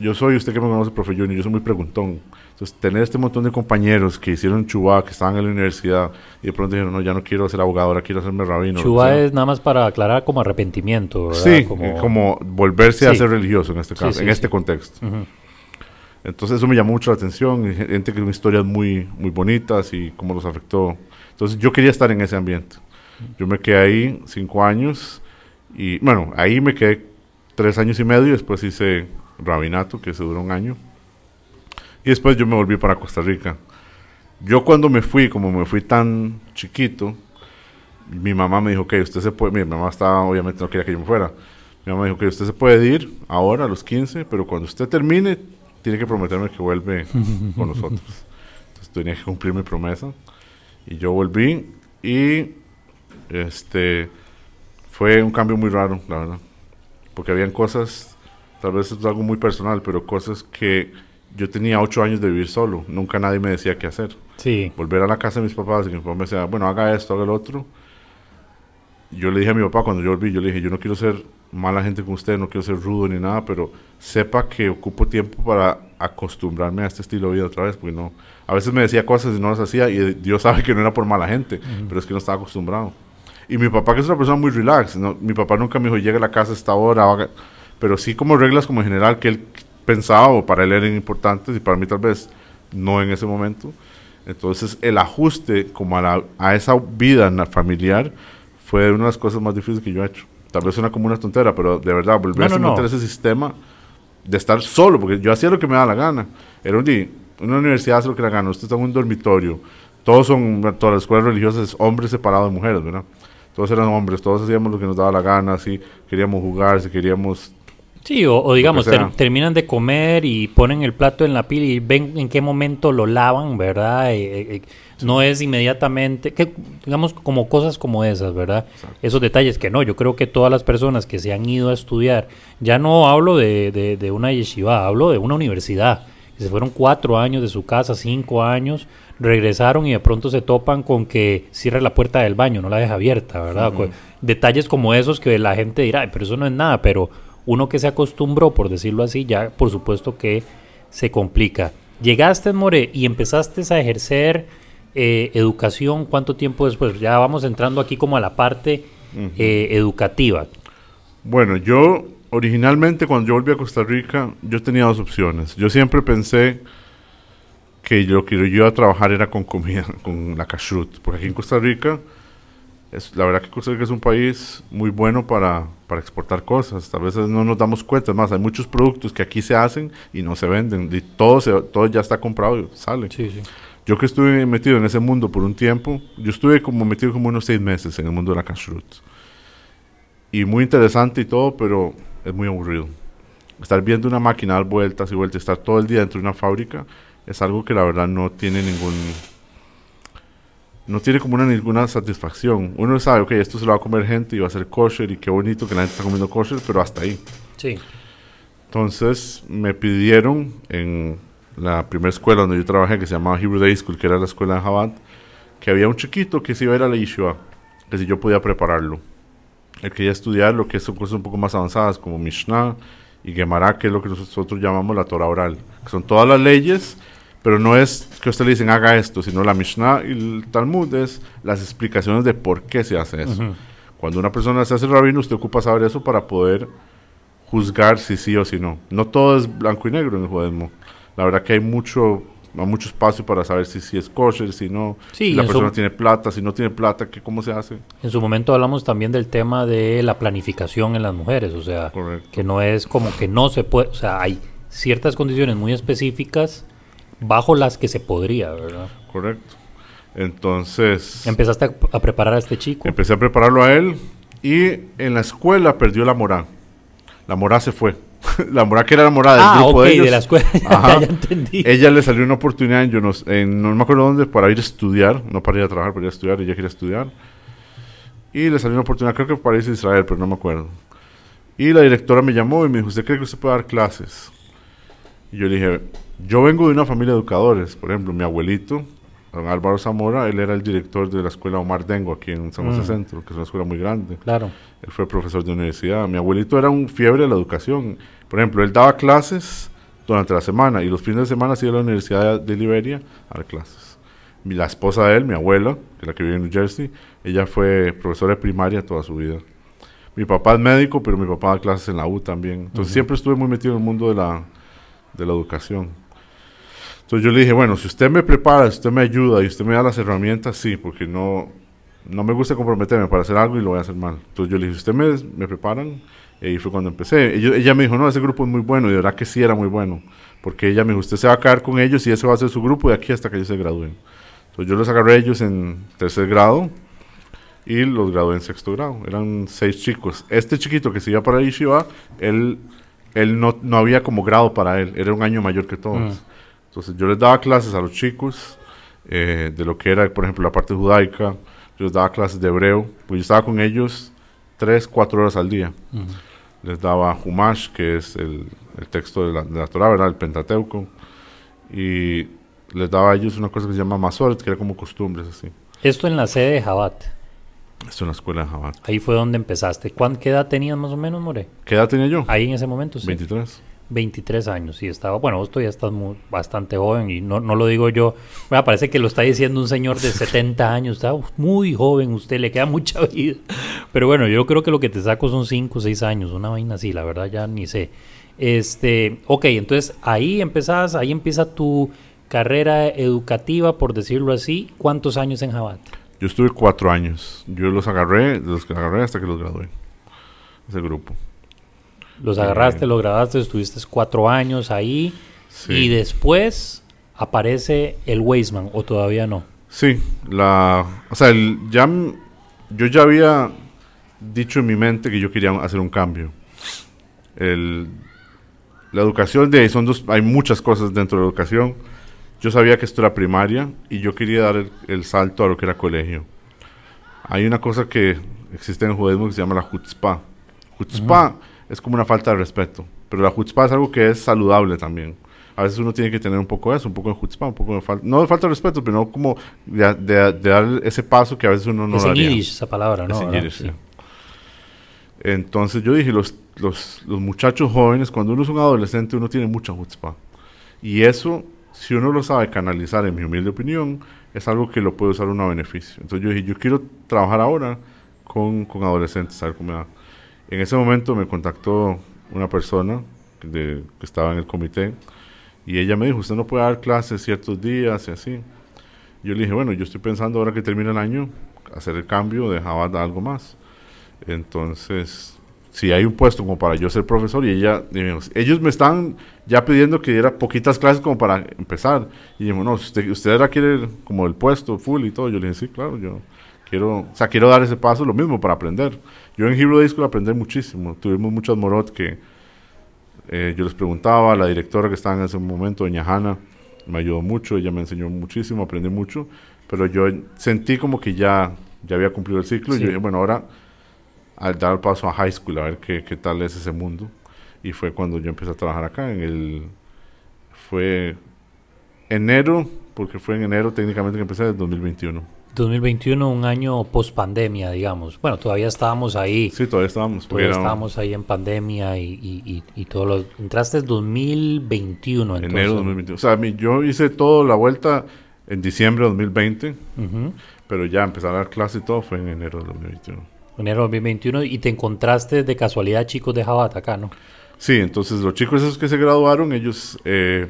C: yo soy, usted que me conoce, profe Junior, yo soy muy preguntón. Entonces, tener este montón de compañeros que hicieron chubá, que estaban en la universidad y de pronto dijeron, no, ya no quiero ser abogado, ahora quiero hacerme rabino.
B: Chubá es nada más para aclarar como arrepentimiento, ¿verdad?
C: Sí, como, volverse a ser religioso en este caso, en este contexto. Entonces, eso me llamó mucho la atención. Gente que tiene historias muy, muy bonitas y cómo los afectó. Entonces, yo quería estar en ese ambiente. Yo me quedé ahí cinco años y, bueno, ahí me quedé tres años y medio y después hice rabinato, que se duró un año. Y después yo me volví para Costa Rica. Yo cuando me fui, como me fui tan chiquito, mi mamá me dijo que usted se puede, mi mamá estaba, obviamente no quería que yo me fuera. Mi mamá me dijo que usted se puede ir ahora a los 15, pero cuando usted termine, tiene que prometerme que vuelve [LAUGHS] con nosotros. Entonces tenía que cumplir mi promesa. Y yo volví y este fue un cambio muy raro, la verdad. Porque habían cosas, tal vez es algo muy personal, pero cosas que yo tenía ocho años de vivir solo, nunca nadie me decía qué hacer.
B: Sí.
C: Volver a la casa de mis papás y mi papá me decía, bueno, haga esto, haga el otro. Yo le dije a mi papá cuando yo volví, yo le dije, yo no quiero ser mala gente con usted, no quiero ser rudo ni nada, pero sepa que ocupo tiempo para acostumbrarme a este estilo de vida otra vez, porque no, a veces me decía cosas y no las hacía y Dios sabe que no era por mala gente, pero es que no estaba acostumbrado. Y mi papá, que es una persona muy relax, no, mi papá nunca me dijo, llegue a la casa a esta hora, pero sí como reglas como en general que él pensaba o para él eran importantes y para mí tal vez no en ese momento. Entonces el ajuste como a, a esa vida familiar fue una de las cosas más difíciles que yo he hecho. Tal vez suena como una tontera, pero de verdad, volver a meter ese sistema de estar solo, porque yo hacía lo que me daba la gana. Era un día, una universidad hace lo que le gana, usted está en un dormitorio, todos son, todas las escuelas religiosas, hombres separados de mujeres, ¿verdad? Todos eran hombres, todos hacíamos lo que nos daba la gana, si queríamos jugar, si queríamos
B: Sí, o, digamos, terminan de comer y ponen el plato en la pila y ven en qué momento lo lavan, ¿verdad? Eh, eh, eh, no es inmediatamente, que, digamos, como cosas como esas, ¿verdad? Esos detalles que no, yo creo que todas las personas que se han ido a estudiar, ya no hablo de, de, una yeshiva, hablo de una universidad, que se fueron cuatro años de su casa, cinco años, regresaron y de pronto se topan con que cierra la puerta del baño, no la deja abierta, ¿verdad? Detalles como esos que la gente dirá, pero eso no es nada, pero uno que se acostumbró, por decirlo así, ya por supuesto que se complica. Llegaste, More, y empezaste a ejercer eh, educación, ¿cuánto tiempo después? Ya vamos entrando aquí como a la parte eh, educativa.
C: Bueno, yo originalmente cuando yo volví a Costa Rica, yo tenía dos opciones. Yo siempre pensé que lo que yo iba a trabajar era con comida, [LAUGHS] con la kashrut, porque aquí en Costa Rica es, la verdad que Costa Rica es un país muy bueno para, para exportar cosas. A veces no nos damos cuenta. Es más, hay muchos productos que aquí se hacen y no se venden. Y todo, se, todo ya está comprado y sale. Yo que estuve metido en ese mundo por un tiempo, yo estuve como metido como unos seis meses en el mundo de la kashrut. Y muy interesante y todo, pero es muy aburrido. Estar viendo una máquina dar vueltas y vueltas, estar todo el día dentro de una fábrica, es algo que la verdad no tiene ningún no tiene como una ninguna satisfacción. Uno sabe, ok, esto se lo va a comer gente y va a ser kosher y qué bonito que la gente está comiendo kosher, pero hasta ahí.
B: Sí.
C: Entonces me pidieron en la primera escuela donde yo trabajé, que se llamaba Hebrew Day School, que era la escuela de Chabad, que había un chiquito que se iba a ir a la Yeshua, que si yo podía prepararlo. Él quería estudiar lo que son cosas un poco más avanzadas, como Mishnah y Gemara, que es lo que nosotros llamamos la Torah oral, que son todas las leyes pero no es que usted le dicen haga esto, sino la Mishnah y el Talmud es las explicaciones de por qué se hace eso. Cuando una persona se hace rabino, usted ocupa saber eso para poder juzgar si sí o si no. No todo es blanco y negro en el judaísmo. La verdad que hay mucho mucho espacio para saber si, si es kosher, si no, si la persona tiene plata, si no tiene plata, que, cómo se hace.
B: En su momento hablamos también del tema de la planificación en las mujeres, o sea, que no es como que no se puede, o sea, hay ciertas condiciones muy específicas bajo las que se podría, ¿verdad?
C: Correcto. Entonces...
B: Empezaste a, preparar a este chico.
C: Empecé a prepararlo a él Y en la escuela perdió la mora. La mora se fue. [LAUGHS] la mora que era la mora del
B: Ah,
C: grupo
B: ok,
C: de ellos.
B: de la escuela. [LAUGHS]
C: Ajá.
B: ya entendí.
C: Ella le salió una oportunidad en, yo no, en- no me acuerdo dónde para ir a estudiar, no para ir a trabajar, para ir a estudiar, ella quería estudiar. Y le salió una oportunidad, creo que para irse a Israel, pero no me acuerdo. Y la directora me llamó y me dijo, ¿usted cree que usted puede dar clases? Y yo le dije, yo vengo de una familia de educadores, por ejemplo, mi abuelito, don Álvaro Zamora, él era el director de la escuela Omar Dengo aquí en San José
B: Mm.
C: Centro, que es una escuela muy grande.
B: Claro.
C: Él fue profesor de universidad. Mi abuelito era un fiebre de la educación. Por ejemplo, él daba clases durante la semana y los fines de semana se iba a la Universidad de Liberia a dar clases. Mi- La esposa de él, mi abuela, que es la que vive en New Jersey, ella fue profesora de primaria toda su vida. Mi papá es médico, pero mi papá da clases en la U también. Entonces siempre estuve muy metido en el mundo de la, de la educación. Entonces yo le dije, bueno, si usted me prepara, si usted me ayuda y usted me da las herramientas, sí, porque no, no me gusta comprometerme para hacer algo y lo voy a hacer mal. Entonces yo le dije, usted me, me preparan, y fue cuando empecé. Ella, me dijo, no, ese grupo es muy bueno, y de verdad que sí era muy bueno, porque ella me dijo, usted se va a quedar con ellos y ese va a ser su grupo de aquí hasta que ellos se gradúen. Entonces yo los agarré a ellos en tercer grado y los gradué en sexto grado. Eran seis chicos. Este chiquito que se iba para Yeshiva, él, él no, no había como grado para él, era un año mayor que todos.
B: Mm.
C: Entonces yo les daba clases a los chicos eh, de lo que era, por ejemplo, la parte judaica. Yo les daba clases de hebreo. Pues yo estaba con ellos tres, cuatro horas al día.
B: Ujú.
C: Les daba Humash, que es el, el texto de la, de la Torah, ¿verdad? El Pentateuco. Y les daba a ellos una cosa que se llama Masoret, que era como costumbres así.
B: Esto en la sede de Jabat.
C: Esto es en la escuela de Jabat.
B: Ahí fue donde empezaste. ¿Cuán, ¿Qué edad tenías más o menos, More?
C: ¿Qué edad tenía yo?
B: Ahí en ese momento, sí.
C: 23.
B: 23 años y estaba, bueno, vos todavía estás bastante joven y no, no lo digo yo, me parece que lo está diciendo un señor de 70 años, está muy joven usted, le queda mucha vida. Pero bueno, yo creo que lo que te saco son 5 o 6 años, una vaina así, la verdad ya ni sé. Este, ok, entonces ahí empezás, ahí empieza tu carrera educativa, por decirlo así. ¿Cuántos años en Jabat?
C: Yo estuve cuatro años. Yo los agarré, los agarré hasta que los gradué. Ese grupo.
B: Los agarraste, los grabaste, estuviste cuatro años ahí
C: Sí.
B: y después aparece el Weisman o todavía no.
C: Sí, la, o sea, el, ya, yo ya había dicho en mi mente que yo quería hacer un cambio. El, la educación de son dos, hay muchas cosas dentro de la educación. Yo sabía que esto era primaria y yo quería dar el, el salto a lo que era colegio. Hay una cosa que existe en el judaísmo que se llama la chutzpah. Chutzpah es como una falta de respeto, pero la chutzpah es algo que es saludable también. A veces uno tiene que tener un poco de eso, un poco de chutzpah, un poco de falta, no de falta de respeto, pero no como de, de- de dar ese paso que a veces uno no
B: es
C: daría.
B: Yiddish esa palabra, ¿no?
C: Es en
B: ¿Verdad?
C: Yiddish,
B: Sí.
C: sí. Entonces yo dije, los, los, los muchachos jóvenes, cuando uno es un adolescente, uno tiene mucha chutzpah. Y eso, si uno lo sabe canalizar, en mi humilde opinión, es algo que lo puede usar uno a beneficio. Entonces yo dije, yo quiero trabajar ahora con, con adolescentes, a ver cómo me da. En ese momento me contactó una persona que estaba en el comité y ella me dijo, usted no puede dar clases ciertos días y así. Yo le dije, bueno, yo estoy pensando ahora que termina el año, hacer el cambio de Java a algo más. Entonces, si hay un puesto como para yo ser profesor y ella, ellos me están ya pidiendo que diera poquitas clases como para empezar. Y dijimos, no, usted, usted ahora quiere como el puesto full y todo. Yo le dije, sí, claro, yo quiero, o sea, quiero dar ese paso, lo mismo para aprender. Yo en Hebrew Day School aprendí muchísimo. Tuvimos muchas morot que eh, yo les preguntaba, la directora que estaba en ese momento, doña Hanna, me ayudó mucho, ella me enseñó muchísimo, aprendí mucho, pero yo sentí como que ya, ya había cumplido el ciclo y
B: Sí.
C: yo dije, bueno, ahora al dar el paso a high school, a ver qué, qué tal es ese mundo. Y fue cuando yo empecé a trabajar acá, en el... Fue enero, porque fue en enero técnicamente que empecé, del 2021.
B: 2021, un año post pandemia, digamos. Bueno, todavía estábamos ahí.
C: Sí, todavía estábamos.
B: Todavía
C: era
B: estábamos ahí en pandemia y, y, y, y todo lo... Entraste en 2021, entonces.
C: enero de 2021. O sea, mi- yo hice toda la vuelta en diciembre de 2020,
B: Ujú.
C: pero ya empezar a dar clase y todo fue en enero de 2021.
B: Enero de 2021 y te encontraste de casualidad chicos de Jabat acá, ¿no?
C: Sí, entonces los chicos esos que se graduaron, ellos eh,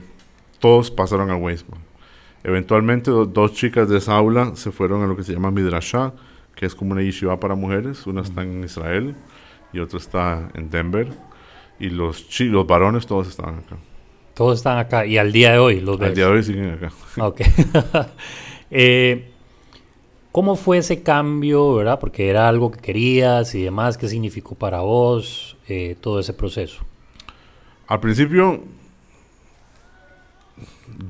C: todos pasaron a Weisman. Eventualmente do- dos chicas de esa aula se fueron a lo que se llama Midrashah, que es como una yeshiva para mujeres. Una está en Israel y otra está en Denver. Y los, chi- los varones todos estaban acá.
B: Todos están acá y al día de hoy los ves.
C: Al día de hoy siguen acá. [LAUGHS]
B: Ok. [LAUGHS] Eh, ¿Cómo fue ese cambio, verdad? Porque era algo que querías y demás. ¿Qué significó para vos eh, todo ese proceso?
C: Al principio,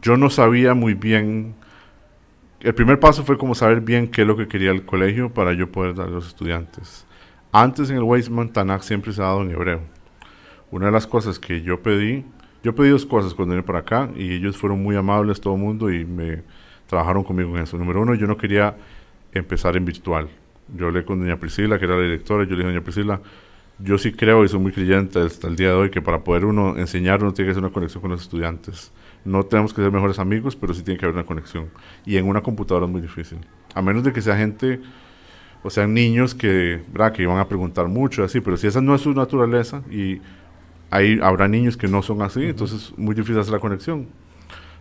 C: yo no sabía muy bien. El primer paso fue como saber bien qué es lo que quería el colegio para yo poder dar a los estudiantes. Antes en el Weizmann, Tanakh siempre se ha dado en hebreo. Una de las cosas que yo pedí, yo pedí dos cosas cuando vine para acá y ellos fueron muy amables, todo el mundo, y me trabajaron conmigo en eso. Número uno, yo no quería empezar en virtual. Yo hablé con doña Priscila, que era la directora, y yo le dije, doña Priscila, yo sí creo y soy muy creyente hasta el día de hoy que para poder uno enseñar uno tiene que hacer una conexión con los estudiantes. No tenemos que ser mejores amigos, pero sí tiene que haber una conexión. Y en una computadora es muy difícil. A menos de que sea gente, o sean niños que, ¿verdad? que van a preguntar mucho, así, pero si esa no es su naturaleza y ahí habrá niños que no son así, entonces es muy difícil hacer la conexión.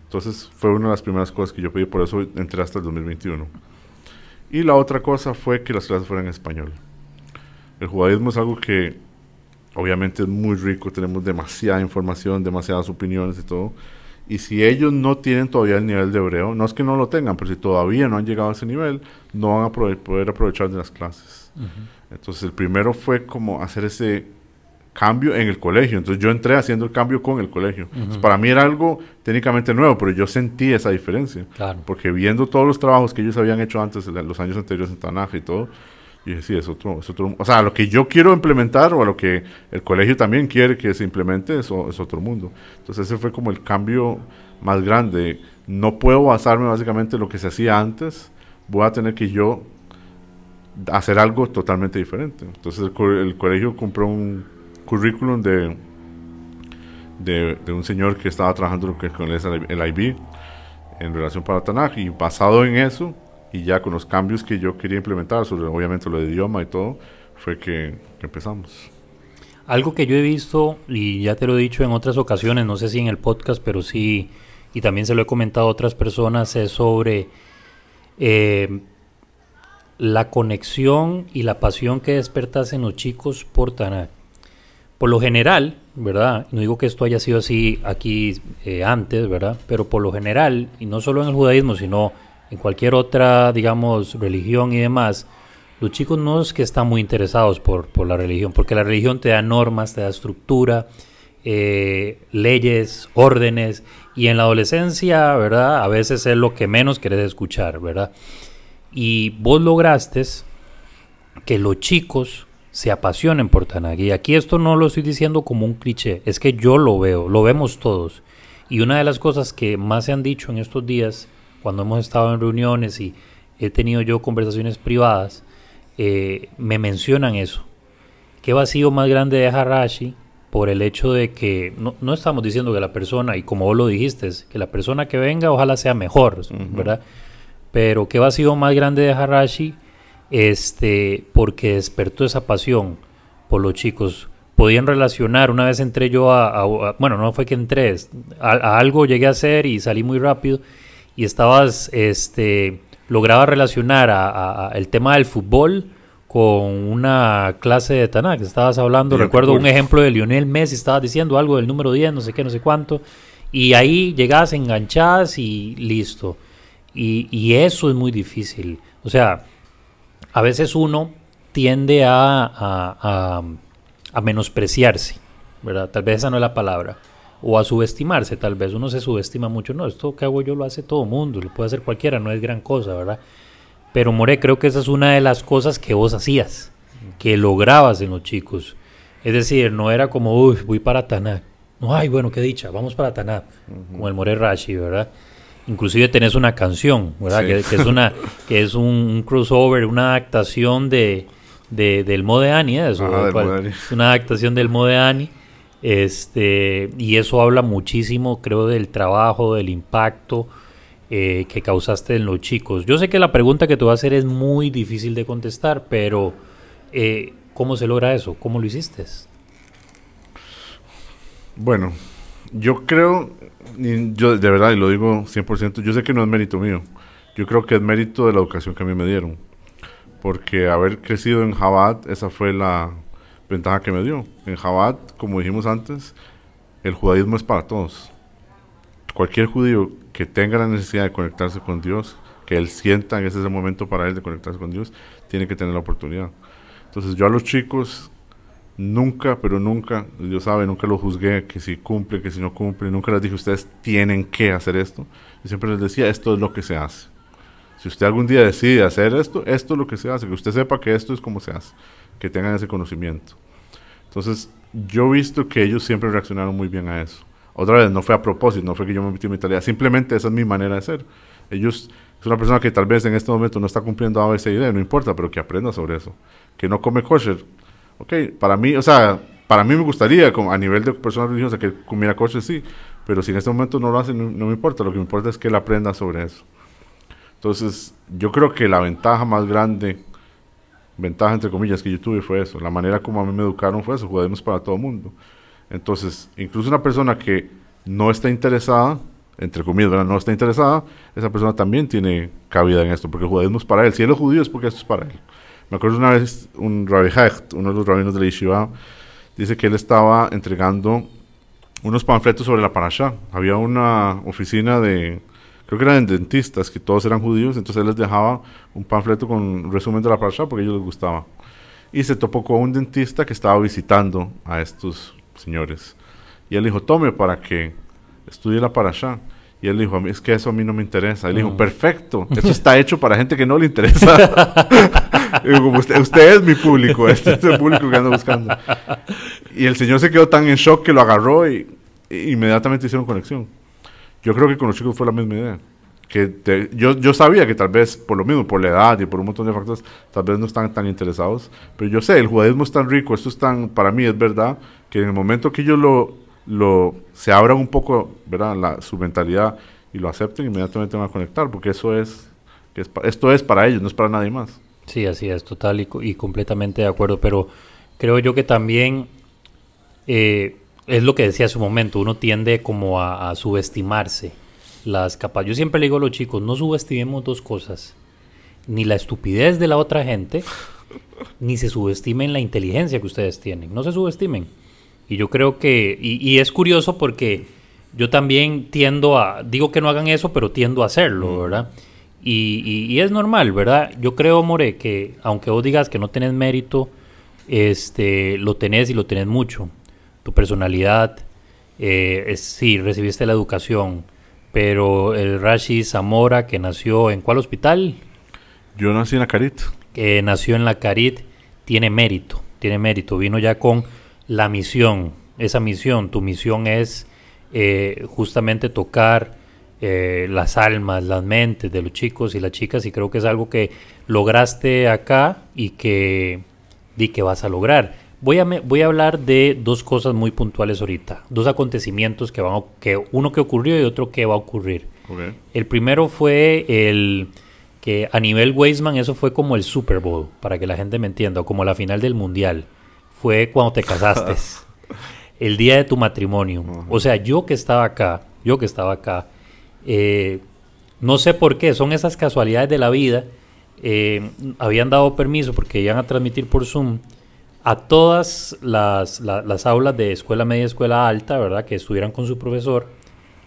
C: Entonces fue una de las primeras cosas que yo pedí, por eso entré hasta el 2021. Y la otra cosa fue que las clases fueran en español. El judaísmo es algo que obviamente es muy rico, tenemos demasiada información, demasiadas opiniones y todo. Y si ellos no tienen todavía el nivel de hebreo, no es que no lo tengan, pero si todavía no han llegado a ese nivel, no van a poder aprovechar de las clases. Entonces el primero fue como hacer ese cambio en el colegio. Entonces yo entré haciendo el cambio con el colegio. para mí era algo técnicamente nuevo, pero yo sentí esa diferencia. Porque viendo todos los trabajos que ellos habían hecho antes, los años anteriores en Tanaja y todo, y sí, es otro, es otro... O sea, lo que yo quiero implementar o lo que el colegio también quiere que se implemente es, es otro mundo. Entonces ese fue como el cambio más grande. No puedo basarme básicamente en lo que se hacía antes. Voy a tener que yo hacer algo totalmente diferente. Entonces el, el colegio compró un currículum de, de, un señor que estaba trabajando con el IB en relación para Tanaj y basado en eso y ya con los cambios que yo quería implementar sobre obviamente lo de idioma y todo fue que, empezamos.
B: Algo que yo he visto y ya te lo he dicho en otras ocasiones, no sé si en el podcast, pero sí, y también se lo he comentado a otras personas, es sobre eh, la conexión y la pasión que despertas en los chicos por Tanaj por lo general, ¿verdad? No digo que esto haya sido así aquí eh, antes, ¿verdad? Pero por lo general, y no solo en el judaísmo, sino en cualquier otra, digamos, religión y demás, los chicos no es que están muy interesados por, la religión, porque la religión te da normas, te da estructura, eh, leyes, órdenes, y en la adolescencia, ¿verdad? A veces es lo que menos querés escuchar, ¿verdad? Y vos lograste que los chicos se apasionen por Tanakh. Aquí esto no lo estoy diciendo como un cliché, es que yo lo veo, lo vemos todos. Y una de las cosas que más se han dicho en estos días, cuando hemos estado en reuniones y he tenido yo conversaciones privadas, eh, me mencionan eso. ¿Qué vacío más grande deja Rashi por el hecho de que no, no, estamos diciendo que la persona, y como vos lo dijiste, que la persona que venga ojalá sea mejor, ¿verdad? Pero qué vacío más grande deja Rashi este, porque despertó esa pasión por los chicos. Podían relacionar, una vez entré yo a, bueno, no fue que entré, a, algo llegué a hacer y salí muy rápido y estabas, este, lograba relacionar a, el tema del fútbol con una clase de Tanakh. Estabas hablando, recuerdo un ejemplo de Lionel Messi, estabas diciendo algo del número 10, no sé qué, no sé cuánto, y ahí llegabas enganchadas y listo. Y, y eso es muy difícil. O sea, a veces uno tiende a, a, menospreciarse, ¿verdad? Tal vez esa no es la palabra. O a subestimarse, tal vez uno se subestima mucho. No, esto que hago yo lo hace todo mundo, lo puede hacer cualquiera, no es gran cosa, ¿verdad? Pero More, creo que esa es una de las cosas que vos hacías, que lograbas en los chicos. Es decir, no era como, uy, voy para Taná. No, ay, bueno, qué dicha, vamos para Taná, como el More Rashi, ¿verdad? inclusive tenés una canción, ¿verdad? Que, es una [LAUGHS] que es un, crossover, una adaptación de, del Modeani, ¿eh? eso, una adaptación del Modeani. Este, y eso habla muchísimo, creo, del trabajo, del impacto eh, que causaste en los chicos. Yo sé que la pregunta que te voy a hacer es muy difícil de contestar, pero eh, ¿cómo se logra eso? ¿Cómo lo hiciste?
C: Bueno, yo creo yo de verdad, y lo digo 100%, yo sé que no es mérito mío. Yo creo que es mérito de la educación que a mí me dieron. Porque haber crecido en Jabat, esa fue la ventaja que me dio. En Jabat, como dijimos antes, el judaísmo es para todos. Cualquier judío que tenga la necesidad de conectarse con Dios, que él sienta que ese es el momento para él de conectarse con Dios, tiene que tener la oportunidad. Entonces yo a los chicos nunca, pero nunca, Dios sabe, nunca lo juzgué, que si cumple, que si no cumple, nunca les dije, ustedes tienen que hacer esto. Yo siempre les decía, esto es lo que se hace. Si usted algún día decide hacer esto, esto es lo que se hace, que usted sepa que esto es como se hace, que tengan ese conocimiento. Entonces, yo he visto que ellos siempre reaccionaron muy bien a eso. Otra vez, no fue a propósito, no fue que yo me metí en mi simplemente esa es mi manera de ser. Ellos, es una persona que tal vez en este momento no está cumpliendo A, B, C no importa, pero que aprenda sobre eso. Que no come kosher, ok, para mí, o sea, para mí me gustaría, a nivel de persona religiosa, que comiera kosher, sí, pero si en este momento no lo hace, no, me importa, lo que me importa es que él aprenda sobre eso. Entonces, yo creo que la ventaja más grande, ventaja entre comillas, que yo tuve fue eso, la manera como a mí me educaron fue eso, juguemos para todo el mundo. Entonces, incluso una persona que no está interesada, entre comillas, no está interesada, esa persona también tiene cabida en esto, porque el judaísmo es para él. Si él es judío es porque esto es para él. Me acuerdo una vez un Rabbi Hecht, uno de los rabinos de la Yeshiva, dice que él estaba entregando unos panfletos sobre la parasha. Había una oficina de, creo que eran dentistas, que todos eran judíos, entonces él les dejaba un panfleto con un resumen de la parasha porque a ellos les gustaba. Y se topó con un dentista que estaba visitando a estos señores. Y él dijo, tome para que estudie la parasha. Y él dijo, es que eso a mí no me interesa. Él dijo, mm. perfecto, [LAUGHS] eso está hecho para gente que no le interesa. [LAUGHS] usted, usted, es mi público, este es el público que ando buscando. Y el señor se quedó tan en shock que lo agarró y, inmediatamente hicieron conexión. Yo creo que con los chicos fue la misma idea. Que yo, yo sabía que tal vez por lo mismo, por la edad y por un montón de factores, tal vez no están tan interesados. Pero yo sé, el judaísmo es tan rico, esto es tan, para mí es verdad, que en el momento que ellos lo, lo, se abran un poco, ¿verdad? La, su mentalidad y lo acepten, inmediatamente van a conectar, porque eso es, que esto es para ellos, no es para nadie más.
B: Sí, así es, total y, completamente de acuerdo, pero creo yo que también eh, es lo que decía hace un momento, uno tiende como a, subestimarse las capacidades. Yo siempre le digo a los chicos, no subestimemos dos cosas, ni la estupidez de la otra gente, ni se subestimen la inteligencia que ustedes tienen, no se subestimen. Y yo creo que, y, es curioso porque yo también tiendo a, digo que no hagan eso, pero tiendo a hacerlo, mm. ¿verdad? Y, es normal, ¿verdad? Yo creo, More, que aunque vos digas que no tenés mérito, este, lo tenés y lo tenés mucho. Tu personalidad, eh, es, sí, recibiste la educación, pero el Rashi Zamora, que nació en cuál hospital?
C: Yo nací en la Carit.
B: Que nació en la Carit, tiene mérito, tiene mérito. Vino ya con la misión, esa misión, tu misión es eh, justamente tocar eh, las almas, las mentes de los chicos y las chicas y creo que es algo que lograste acá y que, di que vas a lograr. Voy a, voy a hablar de dos cosas muy puntuales ahorita, dos acontecimientos que van a, que uno que ocurrió y otro que va a ocurrir. El primero fue el que a nivel Weisman eso fue como el Super Bowl, para que la gente me entienda, como la final del Mundial fue cuando te casaste. [LAUGHS] el día de tu matrimonio. O sea, yo que estaba acá, yo que estaba acá, eh, no sé por qué, son esas casualidades de la vida. Eh, habían dado permiso porque iban a transmitir por Zoom a todas las, aulas de escuela media, escuela alta, ¿verdad? Que estuvieran con su profesor,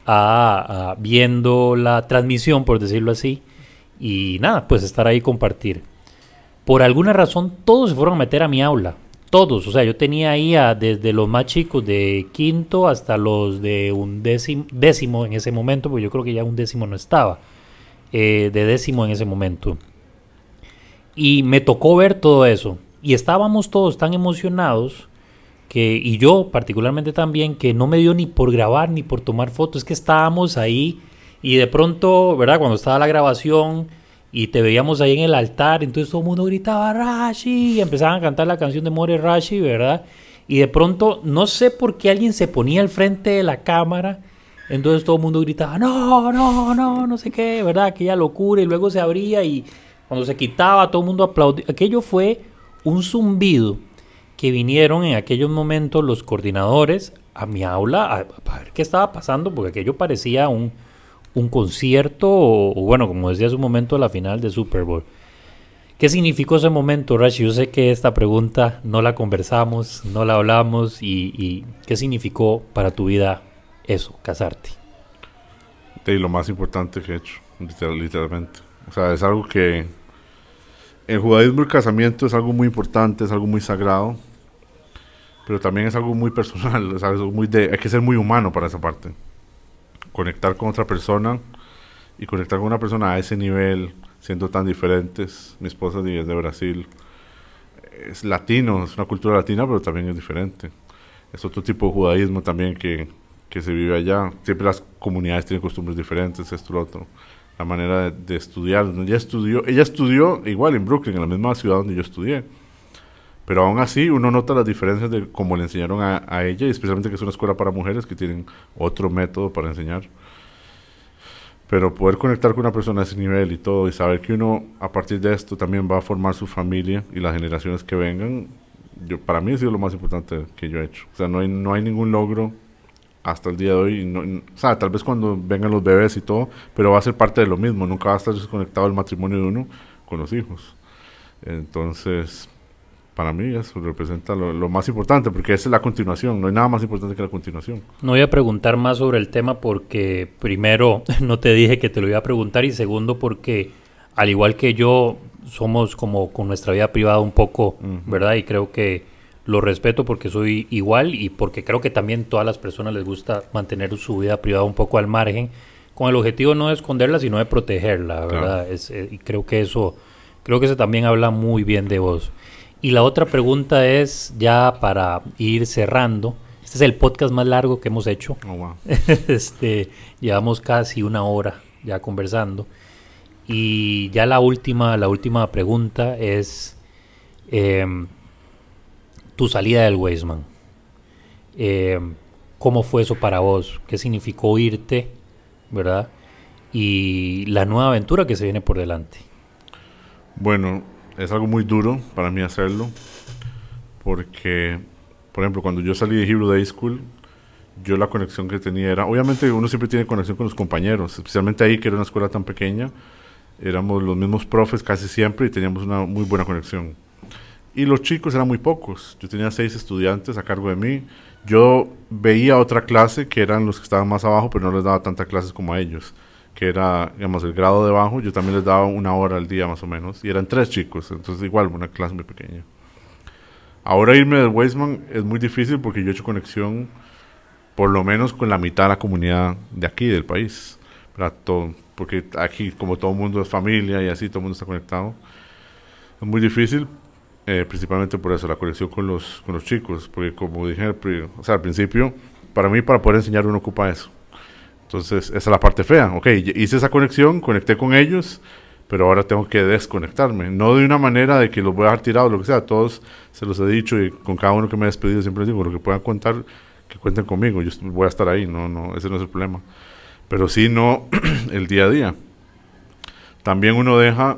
B: a, viendo la transmisión, por decirlo así. Y nada, pues estar ahí compartir. Por alguna razón, todos se fueron a meter a mi aula todos, o sea, yo tenía ahí desde los más chicos de quinto hasta los de un décimo, décimo en ese momento, porque yo creo que ya un décimo no estaba, eh, de décimo en ese momento. Y me tocó ver todo eso. Y estábamos todos tan emocionados que, y yo particularmente también, que no me dio ni por grabar ni por tomar fotos, es que estábamos ahí y de pronto, ¿verdad? Cuando estaba la grabación y te veíamos ahí en el altar, entonces todo el mundo gritaba Rashi y empezaban a cantar la canción de More Rashi, ¿verdad? Y de pronto, no sé por qué alguien se ponía al frente de la cámara, entonces todo el mundo gritaba, no, no, no, no sé qué, ¿verdad? Aquella locura y luego se abría y cuando se quitaba todo el mundo aplaudía. Aquello fue un zumbido que vinieron en aquellos momentos los coordinadores a mi aula a, a ver qué estaba pasando, porque aquello parecía un un concierto o, bueno, como decía hace un momento, la final de Super Bowl. ¿Qué significó ese momento, Rashi? Yo sé que esta pregunta no la conversamos, no la hablamos y, ¿qué significó para tu vida eso, casarte?
C: De lo más importante que he hecho, literalmente. O sea, es algo que en judaísmo el casamiento es algo muy importante, es algo muy sagrado, pero también es algo muy personal, [LAUGHS] es algo muy de, hay que ser muy humano para esa parte. Conectar con otra persona y conectar con una persona a ese nivel, siendo tan diferentes. Mi esposa es de Brasil, es latino, es una cultura latina, pero también es diferente. Es otro tipo de judaísmo también que, que se vive allá. Siempre las comunidades tienen costumbres diferentes, esto, lo otro. La manera de, estudiar. Ella estudió, ella estudió igual en Brooklyn, en la misma ciudad donde yo estudié. Pero aún así uno nota las diferencias de cómo le enseñaron a, a ella, y especialmente que es una escuela para mujeres que tienen otro método para enseñar. Pero poder conectar con una persona a ese nivel y todo, y saber que uno a partir de esto también va a formar su familia y las generaciones que vengan, yo, para mí ha sido lo más importante que yo he hecho. O sea, no hay, no hay ningún logro hasta el día de hoy. No, o sea, tal vez cuando vengan los bebés y todo, pero va a ser parte de lo mismo. Nunca va a estar desconectado el matrimonio de uno con los hijos. Entonces, para mí eso representa lo, más importante, porque esa es la continuación, no hay nada más importante que la continuación.
B: No voy a preguntar más sobre el tema porque primero [LAUGHS] no te dije que te lo iba a preguntar y segundo porque al igual que yo somos como con nuestra vida privada un poco, ¿verdad? Y creo que lo respeto porque soy igual y porque creo que también todas las personas les gusta mantener su vida privada un poco al margen, con el objetivo no de esconderla, sino de protegerla, ¿verdad? Eh, y creo que eso, creo que eso también habla muy bien de vos. Y la otra pregunta es, ya para ir cerrando, este es el podcast más largo que hemos hecho. Oh, [LAUGHS] este, llevamos casi una hora ya conversando. Y ya la última, la última pregunta es em, tu salida del Weisman. Em, ¿Cómo fue eso para vos? ¿Qué significó irte? ¿Verdad? Y la nueva aventura que se viene por delante.
C: Bueno, es algo muy duro para mí hacerlo, porque, por ejemplo, cuando yo salí de Hebrew Day School, yo la conexión que tenía era, obviamente uno siempre tiene conexión con los compañeros, especialmente ahí que era una escuela tan pequeña, éramos los mismos profes casi siempre y teníamos una muy buena conexión. Y los chicos eran muy pocos, yo tenía seis estudiantes a cargo de mí, yo veía otra clase que eran los que estaban más abajo, pero no les daba tantas clases como a ellos que era, digamos, el grado de bajo, yo también les daba una hora al día más o menos, y eran tres chicos, entonces igual, una clase muy pequeña. Ahora irme del Weisman es muy difícil porque yo he hecho conexión por lo menos con la mitad de la comunidad de aquí, del país. Todo, porque aquí, como todo el mundo es familia y así, todo el mundo está conectado. Es muy difícil, eh, principalmente por eso, la conexión con los, con los chicos. Porque como dije o sea, al principio, para mí, para poder enseñar, uno ocupa eso. Entonces, esa es la parte fea. Ok, hice esa conexión, conecté con ellos, pero ahora tengo que desconectarme. No de una manera de que los voy a dejar tirados, lo que sea. todos se los he dicho y con cada uno que me he despedido siempre les digo, lo que puedan contar, que cuenten conmigo. Yo voy a estar ahí, no, no, ese no es el problema. Pero sí, no [CLEARS THROAT] el día a día. También uno deja,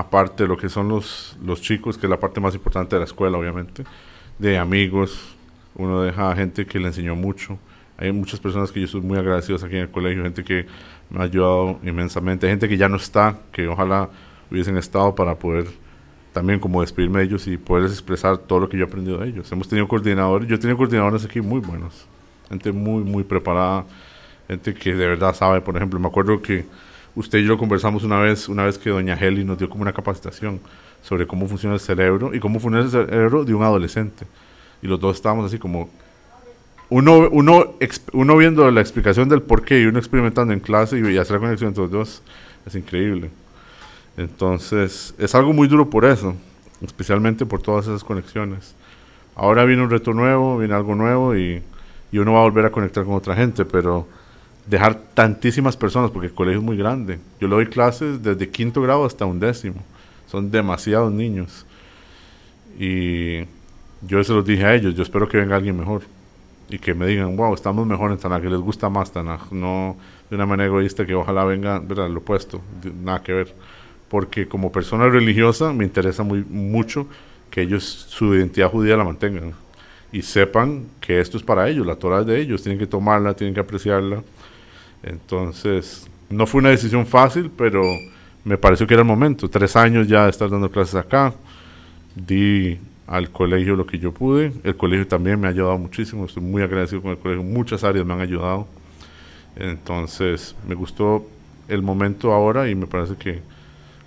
C: aparte de lo que son los, los chicos, que es la parte más importante de la escuela, obviamente, de amigos, uno deja a gente que le enseñó mucho. Hay muchas personas que yo estoy muy agradecido aquí en el colegio, gente que me ha ayudado inmensamente, gente que ya no está, que ojalá hubiesen estado para poder también como despedirme de ellos y poderles expresar todo lo que yo he aprendido de ellos. Hemos tenido coordinadores, yo he tenido coordinadores aquí muy buenos, gente muy, muy preparada, gente que de verdad sabe, por ejemplo, me acuerdo que usted y yo conversamos una vez, una vez que doña Heli nos dio como una capacitación sobre cómo funciona el cerebro y cómo funciona el cerebro de un adolescente. Y los dos estábamos así como uno, uno, uno viendo la explicación del por qué y uno experimentando en clase y, hacer la conexión entre los dos es increíble. Entonces, es algo muy duro por eso, especialmente por todas esas conexiones. Ahora viene un reto nuevo, viene algo nuevo y, y uno va a volver a conectar con otra gente, pero dejar tantísimas personas, porque el colegio es muy grande. Yo le doy clases desde quinto grado hasta undécimo. Son demasiados niños. Y yo se los dije a ellos, yo espero que venga alguien mejor y que me digan, wow, estamos mejor en Tanaj, que les gusta más Tanaj, no de una manera egoísta que ojalá venga, ¿verdad? Lo opuesto, nada que ver. Porque como persona religiosa me interesa muy, mucho que ellos su identidad judía la mantengan y sepan que esto es para ellos, la Torah es de ellos, tienen que tomarla, tienen que apreciarla. Entonces, no fue una decisión fácil, pero me pareció que era el momento. Tres años ya de estar dando clases acá, di al colegio lo que yo pude. El colegio también me ha ayudado muchísimo, estoy muy agradecido con el colegio, muchas áreas me han ayudado. Entonces, me gustó el momento ahora y me parece que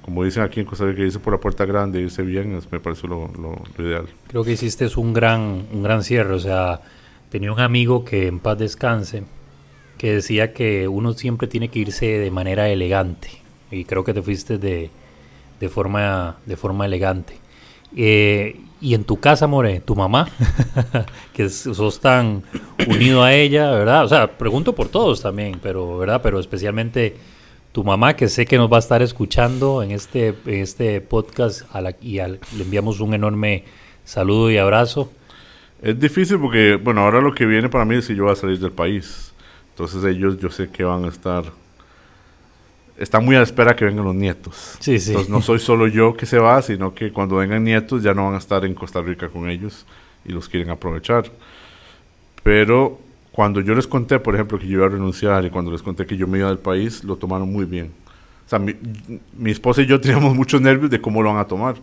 C: como dicen aquí en Costa Rica, irse por la puerta grande, irse bien, me parece lo, lo, ideal.
B: Creo que hiciste un gran, un gran cierre, o sea, tenía un amigo que en paz descanse, que decía que uno siempre tiene que irse de manera elegante, y creo que te fuiste de, de forma, de forma elegante. Eh, y en tu casa, More, tu mamá, [LAUGHS] que sos tan unido a ella, ¿verdad? O sea, pregunto por todos también, pero, ¿verdad? Pero especialmente tu mamá, que sé que nos va a estar escuchando en este, en este podcast a la, y le enviamos un enorme saludo y abrazo.
C: Es difícil porque, bueno, ahora lo que viene para mí es que yo voy a salir del país. Entonces ellos yo sé que van a estar... Están muy a la espera que vengan los nietos.
B: Sí, sí.
C: Entonces no soy solo yo que se va, sino que cuando vengan nietos ya no van a estar en Costa Rica con ellos y los quieren aprovechar. Pero cuando yo les conté, por ejemplo, que yo iba a renunciar y cuando les conté que yo me iba del país, lo tomaron muy bien. O sea, mi, esposa y yo [LAUGHS] teníamos muchos nervios de cómo lo van a tomar.